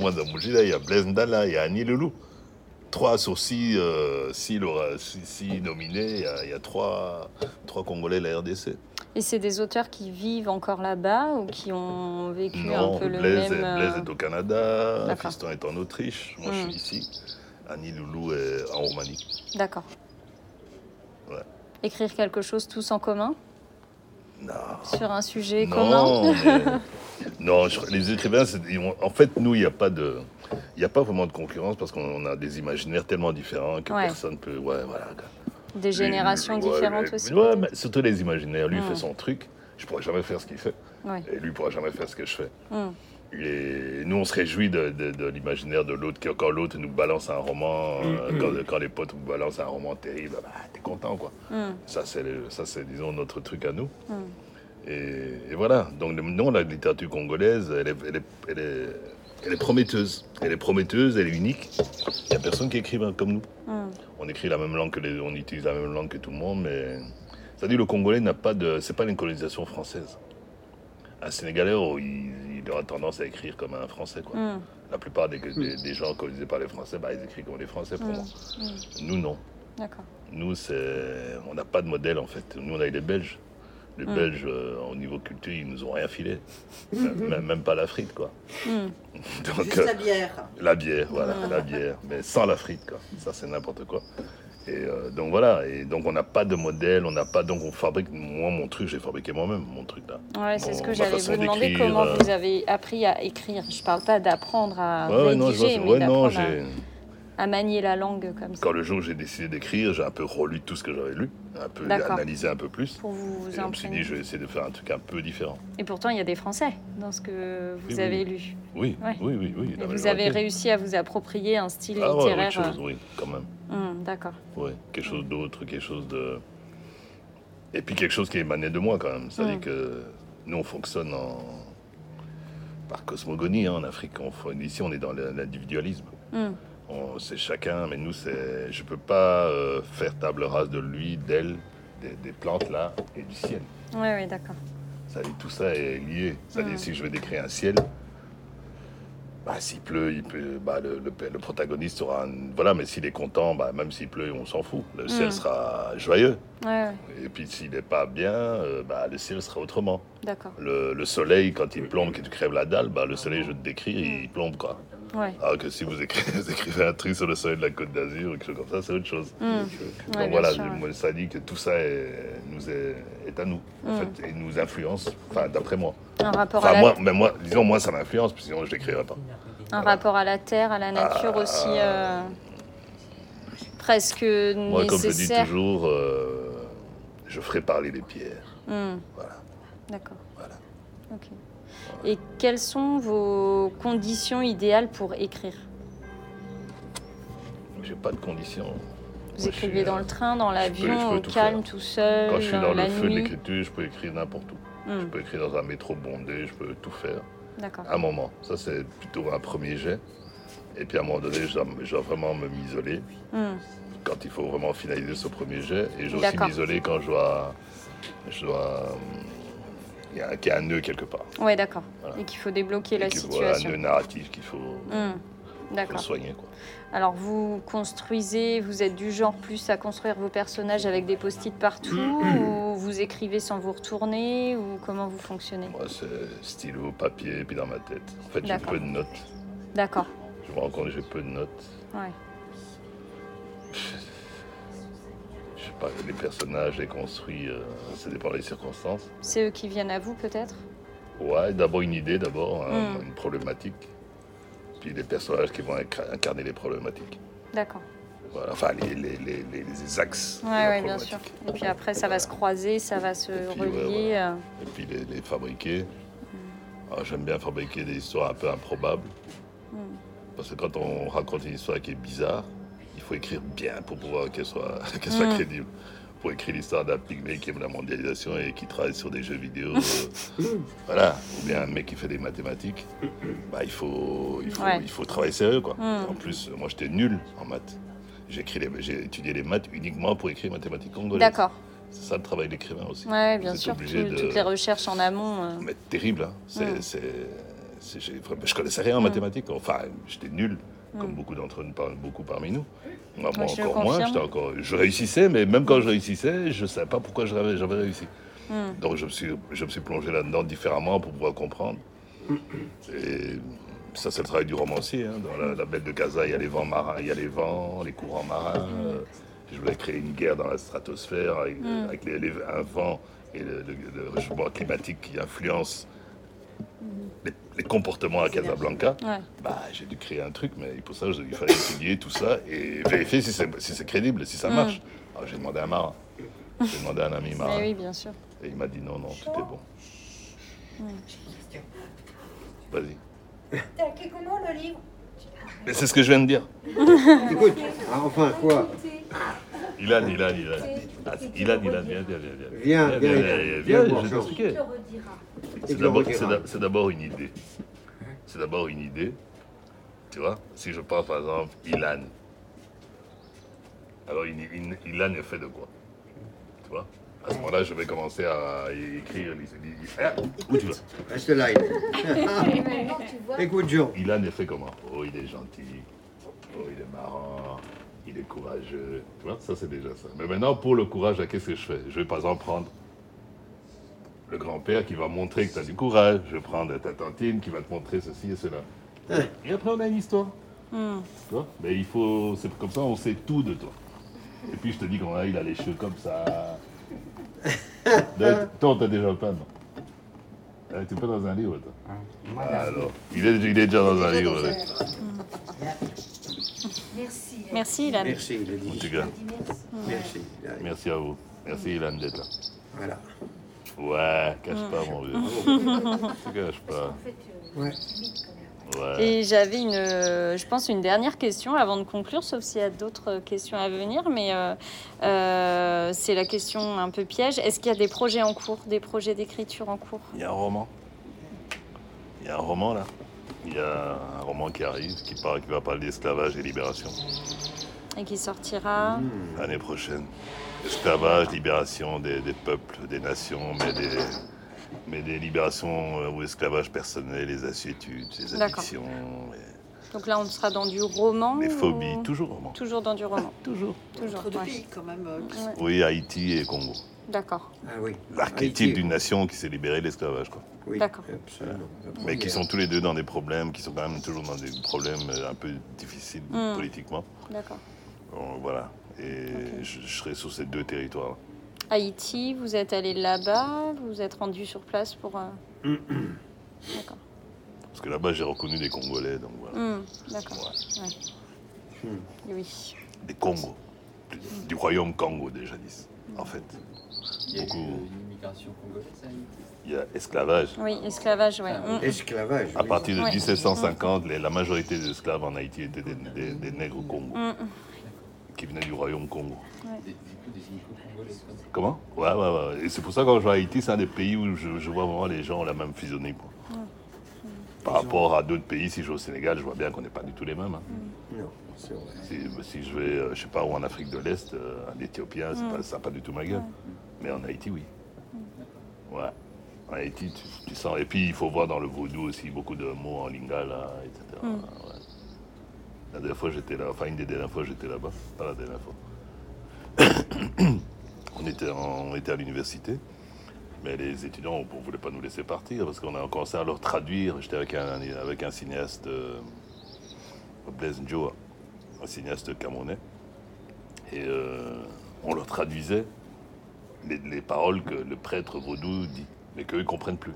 là, il y a Blaise Ndala, il y a Annie Loulou. Trois sur six, euh, six, six- six nominés, il y a, il y a trois, trois Congolais de la RDC. Et c'est des auteurs qui vivent encore là-bas ou qui ont vécu Non, un peu le Blaise, même. Blaise euh, est au Canada. Fiston est en Autriche, moi je suis ici. Annie Loulou est en Roumanie. D'accord. Ouais. Écrire quelque chose tous en commun? Non. sur un sujet commun? Non, mais- non je- les écrivains, en fait, nous, il n'y a pas de. Il n'y a pas vraiment de concurrence parce qu'on a des imaginaires tellement différents que Ouais. personne peut. Ouais, voilà. Des générations différentes aussi. Ouais, mais surtout les imaginaires. Lui, fait son truc. Je pourrais jamais faire ce qu'il fait. Et lui, pourra jamais faire ce que je fais. Mm. Et nous, on se réjouit de, de- de l'imaginaire de l'autre. Quand l'autre nous balance un roman, euh, quand, quand les potes nous balancent un roman terrible, bah, t'es content, quoi. Mm. Ça, c'est, ça, disons, notre truc à nous. Mm. Et, et voilà. Donc, non, la littérature congolaise, elle est, elle est, elle est, elle est prometteuse. Elle est prometteuse, elle est unique. Il n'y a personne qui écrive comme nous. Mm. On écrit la même langue que les, on utilise la même langue que tout le monde, mais c'est-à-dire le Congolais n'a pas de, c'est pas une colonisation française. Un Sénégalais, oh, il, il aura tendance à écrire comme un Français, quoi. Mm. La plupart des, des- des gens colonisés par les Français, bah, ils écrivent comme les Français pour Mm. moi. Mm. Nous, non. D'accord. Nous, c'est, on n'a pas de modèle en fait. Nous, on a eu les Belges. Les Mm. Belges, euh, au niveau culture, ils nous ont rien filé. même, même pas la frite, quoi. Mm. Donc, Juste euh, la bière. la bière, voilà, Mm. la bière, mais sans la frite, quoi. Ça, c'est n'importe quoi. Et euh, donc voilà, et donc on n'a pas de modèle, on n'a pas, donc on fabrique, moi mon truc, j'ai fabriqué moi-même mon truc là. Ouais, c'est Bon, ce que j'allais vous demander. Comment euh, vous avez appris à écrire? Je parle pas d'apprendre à Ouais, ouais, non, je vois, rédiger, mais ouais, non, j'ai, à, manier la langue comme ça quand le jour où j'ai décidé d'écrire, j'ai un peu relu tout ce que j'avais lu, un peu analysé un peu plus. pour vous Et je me suis dit, je vais essayer de faire un truc un peu différent. Et pourtant, il y a des Français dans ce que vous Oui, oui. avez lu. Oui, Ouais. oui, oui, oui. Et vous avez réussi à vous approprier un style Ah ouais, littéraire. autre chose, oui, quand même. euh, hum, D'accord. Ouais, quelque chose d'autre, quelque chose de. Et puis quelque chose qui émanait de moi quand même. C'est-à-dire Mm. que nous, on fonctionne en... par cosmogonie hein, en Afrique. On... Ici, on est dans l'individualisme. Hum, On- C'est chacun, mais nous, c'est. Je peux pas euh, faire table rase de lui, d'elle, des, des plantes là et du ciel. Oui, oui, d'accord. Ça dit, tout ça est lié. C'est-à-dire, Mm. si je veux décrire un ciel, bah, s'il pleut, il peut, bah, le, le- le protagoniste sera. un- Voilà, mais s'il est content, bah, même s'il pleut, on s'en fout. Le ciel Mm. sera joyeux. Ouais, ouais, Et puis s'il n'est pas bien, euh, bah, le ciel sera autrement. d'accord. Le, le soleil, quand il plombe, que tu crèves la dalle, bah, le soleil, je te décris, il plombe quoi. Ouais. Alors que si vous écrivez, vous écrivez un truc sur le soleil de la Côte d'Azur ou quelque chose comme ça, c'est autre chose. Hum, Donc Ouais, bien voilà, sûr, ouais. moi, ça dit que tout ça est, nous est, est à nous, en Mm. fait, et nous influence, enfin d'après moi. Un rapport, à la... moi, mais moi, disons moi, ça m'influence, puis sinon je l'écrirais pas. un rapport à la terre, à la nature Ah. aussi euh, presque Moi, comme je dis nécessaire. toujours, euh, je ferai parler les pierres. Hum, Voilà. D'accord. Ok. Et quelles sont vos conditions idéales pour écrire? J'ai pas de conditions. Vous Moi, je écrivez suis, dans euh, le train, dans je l'avion, je au calme, faire. tout seul, Quand je suis dans le feu de l'écriture, je peux écrire n'importe où. Je Hum, peux écrire dans un métro bondé, je peux tout faire. D'accord. À un moment. Ça, c'est plutôt un premier jet. Et puis à un moment donné, je dois, je dois vraiment me m'isoler Hum, quand il faut vraiment finaliser ce premier jet. Et je dois aussi m'isoler quand je dois. Je dois. Il y, a, qu'il y a un nœud quelque part. Ouais, d'accord. Voilà. Et qu'il faut débloquer la Et qu'il voilà, un situation. nœud narratif qu'il faut, faut D'accord. soigner. Quoi. Alors vous construisez, vous êtes du genre plus à construire vos personnages avec des post-it partout ou vous écrivez sans vous retourner ou comment vous fonctionnez? Moi, c'est stylo, papier, et puis dans ma tête. En fait, j'ai D'accord. peu de notes. D'accord. Je me rends compte que j'ai peu de notes. Ouais. Les personnages, les construits, euh, ça dépend des circonstances. C'est eux qui viennent à vous peut-être? Ouais, d'abord une idée, d'abord, hein, Mm. une problématique. Puis les personnages qui vont inca- incarner les problématiques. D'accord. Voilà, enfin, les, les, les, les- les axes. de Ouais, bien sûr. Et puis après, ça va se croiser, ça va se puis, ouais, relier. euh, Et puis les, fabriquer. Mm. Alors, J'aime bien fabriquer des histoires un peu improbables. Mm. Parce que quand on raconte une histoire qui est bizarre, faut écrire bien pour pouvoir qu'elle soit, qu'elle soit Mm. crédible. Pour écrire l'histoire d'un pygmée qui aime la mondialisation et qui travaille sur des jeux vidéo, euh, voilà, ou bien un mec qui fait des mathématiques, bah, il, faut, il, faut, Ouais. il faut travailler sérieux. Quoi. Mm. En plus, moi j'étais nul en maths. J'ai écrit les- j'ai étudié les maths uniquement pour écrire mathématiques congolaises. D'accord. C'est ça le travail de l'écrivain aussi. Vous bien sûr. obligé tout- de- Toutes les recherches en amont. euh, mais terrible, hein. C'est, Mm. c'est, je connaissais rien en mathématiques. Enfin, j'étais nul, comme Mm. beaucoup d'entre nous, beaucoup parmi nous. Moi, Ouais, je le encore moins. encore, je réussissais, mais même quand je réussissais, je ne savais pas pourquoi j'avais, j'avais réussi. hmm. Donc je me suis, je me suis plongé là-dedans différemment pour pouvoir comprendre. Et Ça, c'est le travail du romancier. hein. Dans la, la bête de Gaza, il y a les vents marins, il y a les vents, les courants marins. Je voulais créer une guerre dans la stratosphère avec, avec les- les- un vent et le, le- le réchauffement climatique qui influence les, les comportements à Casablanca. Ouais. Bah, j'ai dû créer un truc, mais pour ça, je- il fallait étudier tout ça et vérifier si c'est si c'est crédible, si ça marche. Alors, j'ai demandé à un marin. J'ai demandé à un ami marin. Oui, bien sûr. Et il m'a dit non, non, tout est bon. Vas-y. T'as écrit comment le livre? Mais c'est ce que je viens de dire. Écoute, ah, enfin, quoi? Ilan, Ilan, Ilan. Ah, Ilan, Ilan, viens, viens, viens. Viens, viens, viens, viens, viens, viens, je vais t'expliquer. C'est d'abord- une idée. C'est d'abord une idée. Tu vois Si je pense par exemple Ilan. Alors une- une- Ilan est fait de quoi? Tu vois? À ce moment-là, je vais commencer à écrire. Ah, Où tu vas Reste là. Écoute, Jean. Ilan est fait comment? Oh, il est gentil. Oh, il est marrant. Il est courageux. Tu vois, ça c'est déjà ça. Mais maintenant, pour le courage, qu'est-ce que je fais? Je vais par exemple prendre le grand-père qui va montrer que tu as du courage. Je vais prendre ta tantine qui va te montrer ceci et cela. Et après, on a une histoire. Hmm. Tu vois? Mais il faut. C'est comme ça, on sait tout de toi. Et puis je te dis comment il a les cheveux comme ça. Toi, on t'a déjà peint, non? Euh, Tu es pas dans un livre, toi Alors, il est, il est déjà dans un livre. là. Merci. Merci, Ilan. Merci, il a En dit. tout cas, Merci. Merci à vous. Merci, Ilan, d'être là. Voilà. Ouais, cache pas, mon vieux. Tu caches pas. Euh, Ouais. Et j'avais une, euh, je pense, une dernière question avant de conclure, sauf s'il y a d'autres questions à venir, mais euh, euh, c'est la question un peu piège. Est-ce qu'il y a des projets en cours, des projets d'écriture en cours? Il y a un roman. Il y a un roman, là. Il y a un roman qui arrive, qui, parle, qui va parler d'esclavage et libération. et qui sortira L'année prochaine. Esclavage, libération des, des peuples, des nations, mais des, mais des libérations euh, ou esclavage personnel, les assuétudes, les D'accord. addictions, Donc là, on sera dans du roman les, phobies, ou- toujours roman. Toujours dans du roman. Toujours. Toujours. Entre deux ouais. pays quand même. euh, Ouais. Oui, Haïti et Congo. D'accord. Ah oui. L'archétype d'une nation qui s'est libérée de l'esclavage, quoi. Oui, D'accord. absolument. Mais qui sont tous les deux dans des problèmes, qui sont quand même toujours dans des problèmes euh, un peu difficiles Mm. politiquement. D'accord. Bon, voilà. Et je, je serai sur ces deux territoires. Haïti, vous êtes allé là-bas, vous êtes rendu sur place pour. euh, D'accord. Parce que là-bas, j'ai reconnu des Congolais, donc voilà. Hmm, D'accord. Ouais. Ouais. Hmm. Oui. Des Congos. Du, du royaume Congo, déjà dit. En fait. Il y a eu Beaucoup. une immigration congolaise à Haïti. Il y a esclavage. Oui, esclavage, ouais. Ah, Hmm. Esclavage. À oui. partir de Ouais. 1750, les- la majorité des esclaves en Haïti étaient des, des- des nègres Congo, Hmm. qui venaient du royaume Congo. Ça. Comment? Ouais, ouais, ouais. Et c'est pour ça que quand je vais à Haïti, c'est un des pays où je, je vois vraiment les gens ont la même physionomie. quoi. Par rapport à d'autres pays, si je vais au Sénégal, je vois bien qu'on n'est pas du tout les mêmes. hein. Non. Si, si je vais, euh, je sais pas, ou en Afrique de l'Est, euh, un Éthiopien, c'est pas, ça n'a pas du tout ma gueule. Mais en Haïti, oui. Ouais. En Haïti, tu, tu sens. Et puis, il faut voir dans le vaudou aussi beaucoup de mots en lingala, etc. Ouais. La dernière fois, j'étais là. Enfin, une des dernières fois, j'étais là-bas. Pas la dernière fois. on, était en- on était à l'université. Mais les étudiants ne voulaient pas nous laisser partir parce qu'on a commencé à leur traduire. J'étais avec un, avec un cinéaste, euh, Blaise Njoa, un cinéaste camerounais. Et euh, on leur traduisait les, les paroles que le prêtre vaudou dit, mais qu'eux ne comprennent plus.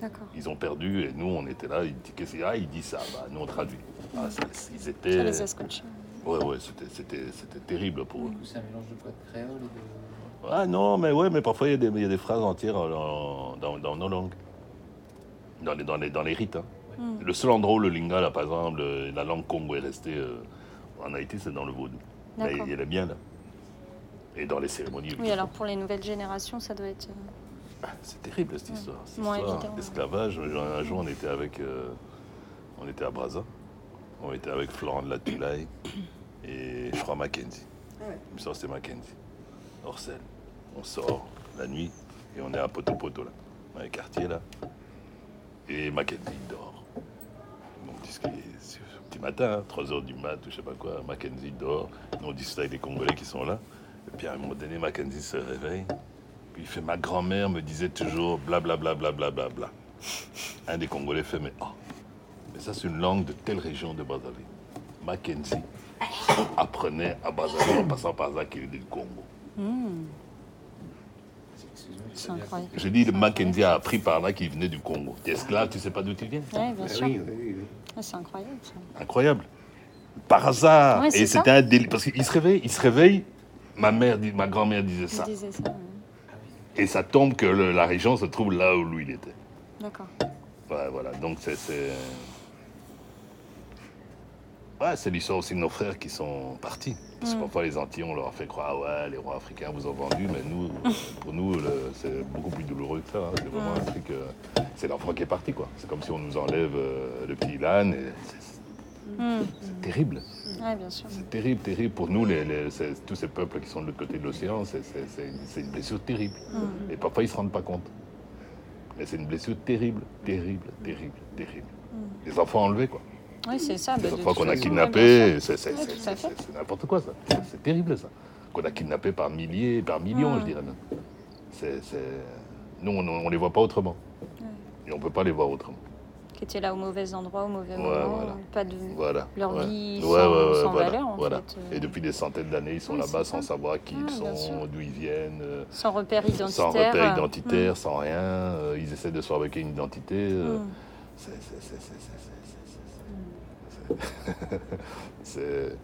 D'accord. Ils ont perdu et nous, on était là. Il dit, qu'est-ce qu'il y a? Il dit ça. Bah, nous, on traduit. Ah, ça- ils Ça étaient. les a scotchés. Ouais, ouais, c'était, c'était, c'était terrible pour eux. Du coup, c'est un mélange de quoi De créole et de. Ah non, mais ouais, mais parfois il y, a des- il y a des phrases entières en- dans, dans nos langues, dans les, dans les, dans les rites. hein. Le seul endroit où le lingala, par exemple, le- la langue congo est restée euh, en Haïti, c'est dans le vaudou. Là, il, il est bien là. Et dans les cérémonies. Oui, alors pour les nouvelles générations, ça doit être. Euh, C'est terrible cette histoire. Cette Moins histoire évident, ouais. Esclavage. Un jour, on était avec, euh, on était à Brazza. On était avec Florent de la Toulaye et je crois Mackenzie. Ah ouais. Il me semble que c'était Mackenzie. Orcel. On sort la nuit et on est à Poto Poto là, dans les quartiers là. Et Mackenzie dort. Donc on dit que c'est petit matin, 3h du mat ou je sais pas quoi. Mackenzie dort. Nous on discute avec les Congolais qui sont là. Et puis à un moment donné, Mackenzie se réveille. Puis il fait Ma grand-mère me disait toujours blablabla. Bla, bla, bla, bla, bla. Un des Congolais fait Mais oh, mais ça c'est une langue de telle région de Brazzaville. Mackenzie apprenait à Brazzaville en passant par et du Congo. Incroyable. J'ai dit, le Mackenzie a appris par là qu'il venait du Congo. T'es esclave, tu sais pas d'où tu viens Ouais, bien Ah sûr. oui, oui, oui, oui. Ouais, c'est incroyable. ça. Incroyable. Par hasard. Ouais, et c'était un délire. Parce qu'il se réveille, il se réveille. Ma mère, dit- ma grand-mère disait Il ça. disait ça. ouais. Et ça tombe que le- la région se trouve là où lui il était. D'accord. Ouais, voilà. Donc c'est. Ouais, c'est l'histoire aussi de nos frères qui sont partis. Parce que Mm. parfois les Antilles, on leur a fait croire, ah ouais, les rois africains vous ont vendu, mais nous, pour nous, c'est beaucoup plus douloureux que ça. hein. C'est vraiment un truc. euh, c'est l'enfant qui est parti, quoi. C'est comme si on nous enlève euh, le petit Ilan. Et c'est, c'est terrible. Ouais, bien sûr. C'est terrible, terrible. Pour nous, les, les- c'est- tous ces peuples qui sont de l'autre côté de l'océan, c'est, une- blessure terrible. Hmm. Et parfois, ils ne se rendent pas compte. Mais c'est une blessure terrible, terrible, terrible, terrible. Les enfants enlevés, quoi. Oui, c'est ça. bah, Les de enfants qu'on a kidnappés, c'est, n'importe quoi, ça. C'est, terrible, ça. Qu'on a kidnappés par milliers, par millions, Mm. je dirais même. C'est, c'est- Nous, on ne les voit pas autrement. Et on ne peut pas les voir autrement qui étaient là au mauvais endroit, au mauvais moment, pas de voilà, leur vie sans, ouais, sans valeur. En fait. Et depuis des centaines d'années, ils sont là-bas sans savoir qui ils sont, d'où ils viennent. Sans repère identitaire. Sans repère identitaire, sans rien. Ils essaient de se fabriquer une identité. C'est,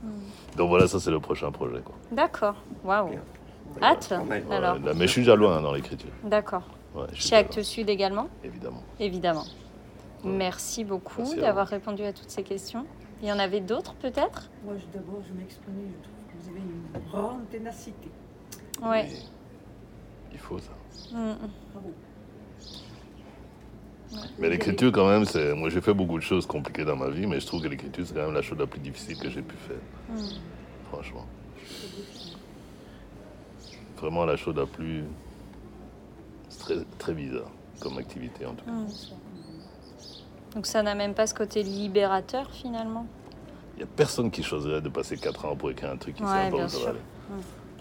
Donc voilà, ça c'est le prochain projet. D'accord, waouh. Hâte Alors. Mais je suis jaloux loin dans l'écriture. D'accord. Chez Actes Sud également Évidemment. Évidemment. Merci beaucoup Merci d'avoir répondu à toutes ces questions. Il y en avait d'autres peut-être? Moi, je- d'abord, je m'exprimais, je trouve que vous avez une grande ténacité. Ouais. Oui. Il faut ça. Mm. Bravo. Mais l'écriture, quand même, c'est. Moi, j'ai fait beaucoup de choses compliquées dans ma vie, mais je trouve que l'écriture, c'est quand même la chose la plus difficile que j'ai pu faire. Mm. Franchement. Vraiment la chose la plus. C'est très, très bizarre comme activité, en tout cas. Mm. Donc ça n'a même pas ce côté libérateur finalement Il n'y a personne qui choisirait de passer 4 ans pour écrire un truc qui Ouais, pas bien sûr.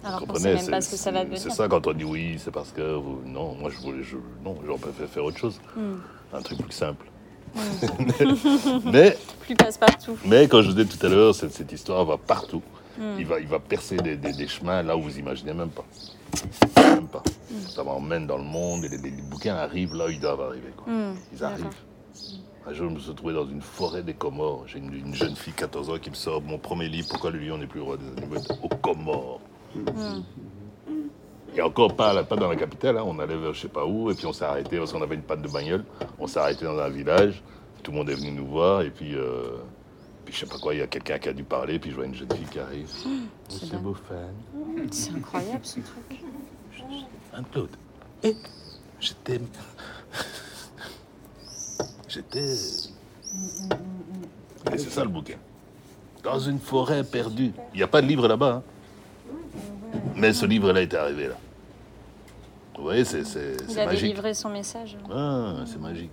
Alors Vous qu'on comprenez même pas ce que ça va c'est- devenir. C'est ça quand on dit oui, c'est parce que. vous- Non, moi, je voulais. Je... Non, j'aurais préféré faire autre chose. Mm. Un truc plus simple. Mm. mais, Plus passe-partout. mais, comme je vous disais tout à l'heure, cette, cette histoire va partout. Mm. Il, va, il va percer des, des- des chemins là où vous imaginez même pas. Même pas. Ça m'emmène dans le monde et les, les bouquins arrivent là où ils doivent arriver. Quoi. Ils arrivent. Un jour, je me suis retrouvé dans une forêt des Comores. J'ai une, une jeune fille, 14 ans, qui me sort mon premier livre, Pourquoi le lion n'est plus roi des animaux, aux Comores. Mm. Et encore pas, là, pas dans la capitale, hein. on allait vers je sais pas où, et puis on s'est arrêté parce qu'on avait une panne de bagnole. On s'est arrêté dans un village, tout le monde est venu nous voir, et puis, euh, puis je sais pas quoi, il y a quelqu'un qui a dû parler, puis je vois une jeune fille qui arrive. Oh, c'est beau fan. C'est incroyable ce truc. Anne-Claude. Et je t'aime. J'étais. Et c'est ça le bouquin. Dans une forêt perdue. Il n'y a pas de livre là-bas. hein. Mais ce livre-là est arrivé là. Vous voyez, c'est c'est- Il a magique. délivré son message. Ah, c'est magique.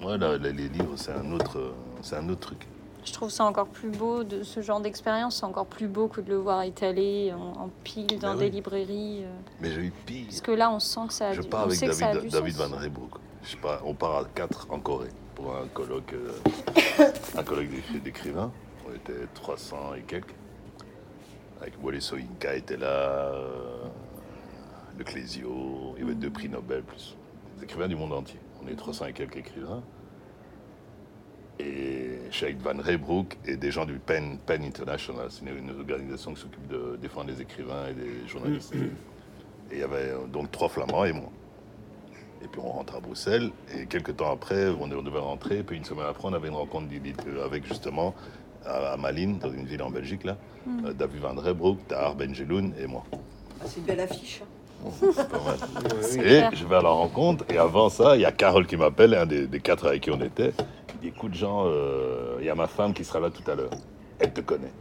Voilà, les, livres, c'est un autre, c'est un autre truc. Je trouve ça encore plus beau, de ce genre d'expérience, c'est encore plus beau que de le voir étalé en, en pile dans Ben des librairies. euh, Mais j'ai eu pire. Parce que là, on sent que ça a Je du, pars avec David, David. Van Reybrouck. Je sais pas, on part à quatre en Corée pour un colloque, euh, un colloque d'écrivains. On était 300 et quelques. Avec Wole Soyinka était là, euh, Le Clésio, il y avait deux prix Nobel, plus des écrivains du monde entier. On est 300 et quelques écrivains. Et Sheikh Van Reybrouck et des gens du PEN, International, c'est une, une organisation qui s'occupe de défendre les écrivains et les journalistes. Et il y avait euh, donc trois Flamands et moi. Et puis on rentre à Bruxelles, et quelques temps après, on, devait rentrer, puis une semaine après, on avait une rencontre d'édite avec justement à, Malines, dans une ville en Belgique, là, euh, David Van Reybrouck, Tahar Benjeloun et moi. Ah, c'est une belle affiche. hein. Pas mal. Oui, oui. Et je vais à la rencontre, et avant ça, il y a Carole qui m'appelle, un des, des quatre avec qui on était. Il dit Écoute, Jean, euh, il y a ma femme qui sera là tout à l'heure. Elle te connaît.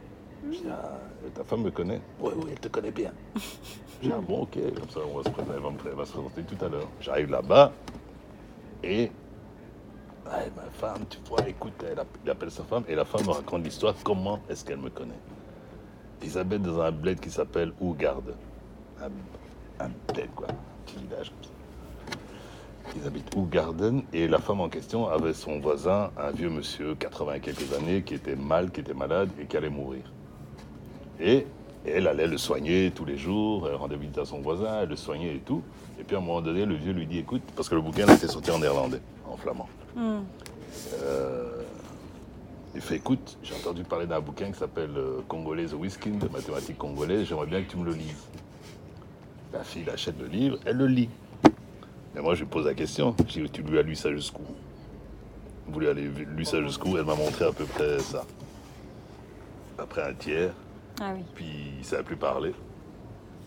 Je dis Ah, ta femme me connaît Oui, oui, elle te connaît bien. Dis Ah bon, ok, comme ça, on va se présenter, elle va, me elle va se présenter tout à l'heure. J'arrive là-bas, et. Ma femme, tu vois, écoute, elle il appelle sa femme, et la femme me raconte l'histoire, comment est-ce qu'elle me connaît. Ils habitent dans un bled qui s'appelle Ougarde. Un, un bled, quoi. Un petit village comme ça. ils habitent où Garden et la femme en question avait son voisin, un vieux monsieur, 80 et quelques années, qui était mal, qui était malade et qui allait mourir. Et elle allait le soigner tous les jours, elle rendait visite à son voisin, elle le soignait et tout. Et puis à un moment donné, le vieux lui dit écoute, parce que le bouquin était sorti en néerlandais, en flamand. Hmm. Euh, il fait écoute, j'ai entendu parler d'un bouquin qui s'appelle euh, Congolaise Whisky, de mathématiques congolaises, j'aimerais bien que tu me le lises. La fille achète le livre, elle le lit. Mais moi je lui pose la question, je dis tu lui as lu ça jusqu'où? Vous lui avez lu ça jusqu'où? Elle m'a montré à peu près ça. Après un tiers, Ah oui. puis il ne savait plus parler,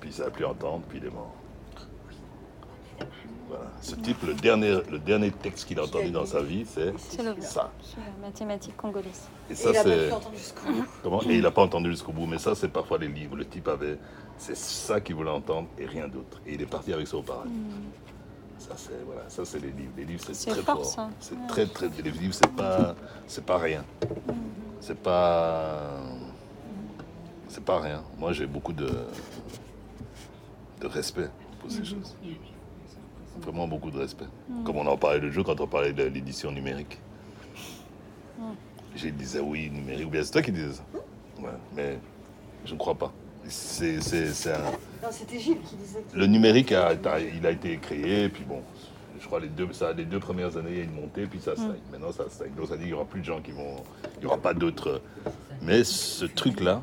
puis il ne savait plus entendre, puis il est mort. Voilà. Ce type, le dernier, le dernier texte qu'il a entendu dans sa vie, c'est C'est le ça. sur la mathématique congolaise. Et ça, il a pas c'est. Comment Et il n'a pas entendu jusqu'au bout, mais ça, c'est parfois les livres. Le type avait. C'est ça qu'il voulait entendre et rien d'autre. Et il est parti avec ça au paradis. Ça, c'est voilà, ça, c'est les livres. Les livres, c'est très fort. C'est Ouais. très, très. Les livres, c'est pas, c'est pas rien. C'est pas. C'est pas rien. Moi, j'ai beaucoup de. de respect pour ces choses. Vraiment beaucoup de respect. Comme on en parlait le jour quand on parlait de l'édition numérique. J'ai disais oui, numérique. Ou bien c'est toi qui disais ça? Ouais, mais je ne crois pas. C'est, c'est, c'est un- Non, c'était Gilles qui disait Le numérique, a, a- il a été créé, puis bon, je crois les deux, ça, les deux premières années, il y a une montée, puis ça stagne. Maintenant, ça stagne. Donc, ça dit qu'il n'y aura plus de gens qui vont. Il n'y aura pas d'autres. Mais ce truc-là,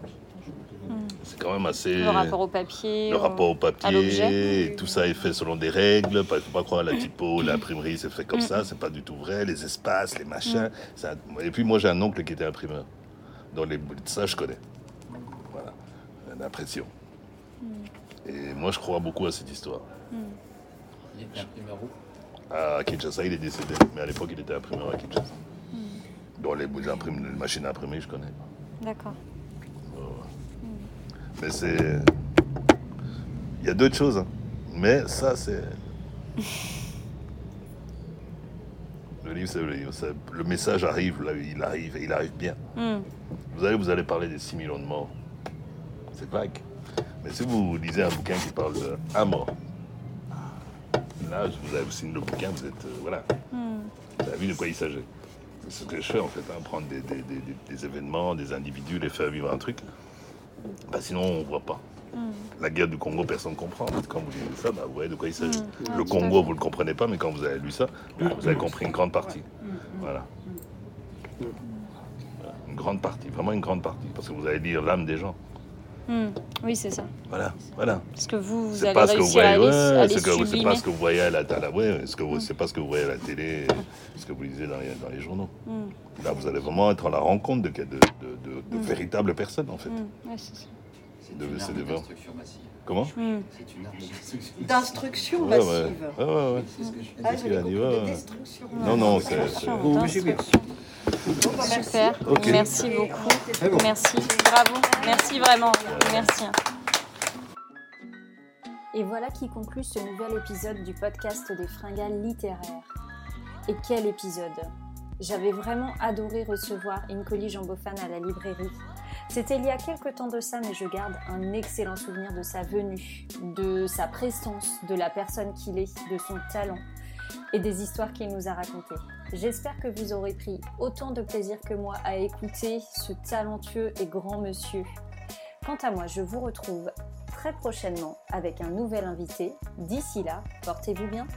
c'est quand même assez. Le rapport au papier. Le rapport au papier, et tout ça est fait selon des règles. Il ne faut pas croire à la typo, l'imprimerie, c'est fait comme Mm. ça, c'est pas du tout vrai. Les espaces, les machins. un- Et puis moi, j'ai un oncle qui était imprimeur. Donc les... ça, je connais. Voilà, l'impression. Mm. Et moi, je crois beaucoup à cette histoire. Il était imprimeur où? À Kinshasa, il est décédé, mais à l'époque, il était imprimeur à Kinshasa. Mm. Donc les, les machines à imprimer, je connais. D'accord. Mais c'est. Il y a d'autres choses. hein. Mais ça, c'est. Le livre, c'est le livre. Le message arrive, là, il arrive, et il arrive bien. Hmm. Vous allez, vous allez parler des 6 millions de morts. C'est vague. Mais si vous lisez un bouquin qui parle d'un mort, là, vous avez aussi le bouquin, vous êtes. euh, voilà. Hmm. Vous avez vu de quoi il s'agit. C'est ce que je fais en fait, hein, prendre des, des- des- des- des événements, des individus, les faire vivre un truc. Bah, sinon, on ne voit pas. La guerre du Congo, personne ne comprend. Quand vous lisez ça, bah, vous voyez de quoi il s'agit. Mm. Le à Congo, vous ne le comprenez pas, mais quand vous avez lu ça, bah, vous avez compris une grande partie. Voilà. Voilà, Une grande partie, vraiment une grande partie. Parce que vous allez lire l'âme des gens. Hmm. Oui, c'est ça. Voilà, voilà. Parce que vous, vous C'est allez pas ce que vous à voyez, ouais, à les c'est pas ce que vous voyez à la, ouais, ce que vous- c'est pas ce que vous voyez à la télé, ce que vous lisez dans les, dans les journaux. Hmm. Là, vous allez vraiment être à la rencontre de, de, de, de- de véritables personnes, en fait. Hmm. Ouais, c'est ça. C'est De- c'est des massive. Comment. C'est une arme d'instruction Ouais, ouais. massive. Ouais, ouais, ouais. C'est ce que je Ah, de destruction. Non, non, c'est. c'est-. Bon, bah, merci. Super. Merci beaucoup. Merci. Bravo. Merci vraiment. Merci. Et voilà qui conclut ce nouvel épisode du podcast des fringales littéraires. Et quel épisode? J'avais vraiment adoré recevoir Incoli Jambofan à la librairie. C'était il y a quelques temps de ça, mais je garde un excellent souvenir de sa venue, de sa présence, de la personne qu'il est, de son talent et des histoires qu'il nous a racontées. J'espère que vous aurez pris autant de plaisir que moi à écouter ce talentueux et grand monsieur. Quant à moi, je vous retrouve très prochainement avec un nouvel invité. D'ici là, portez-vous bien.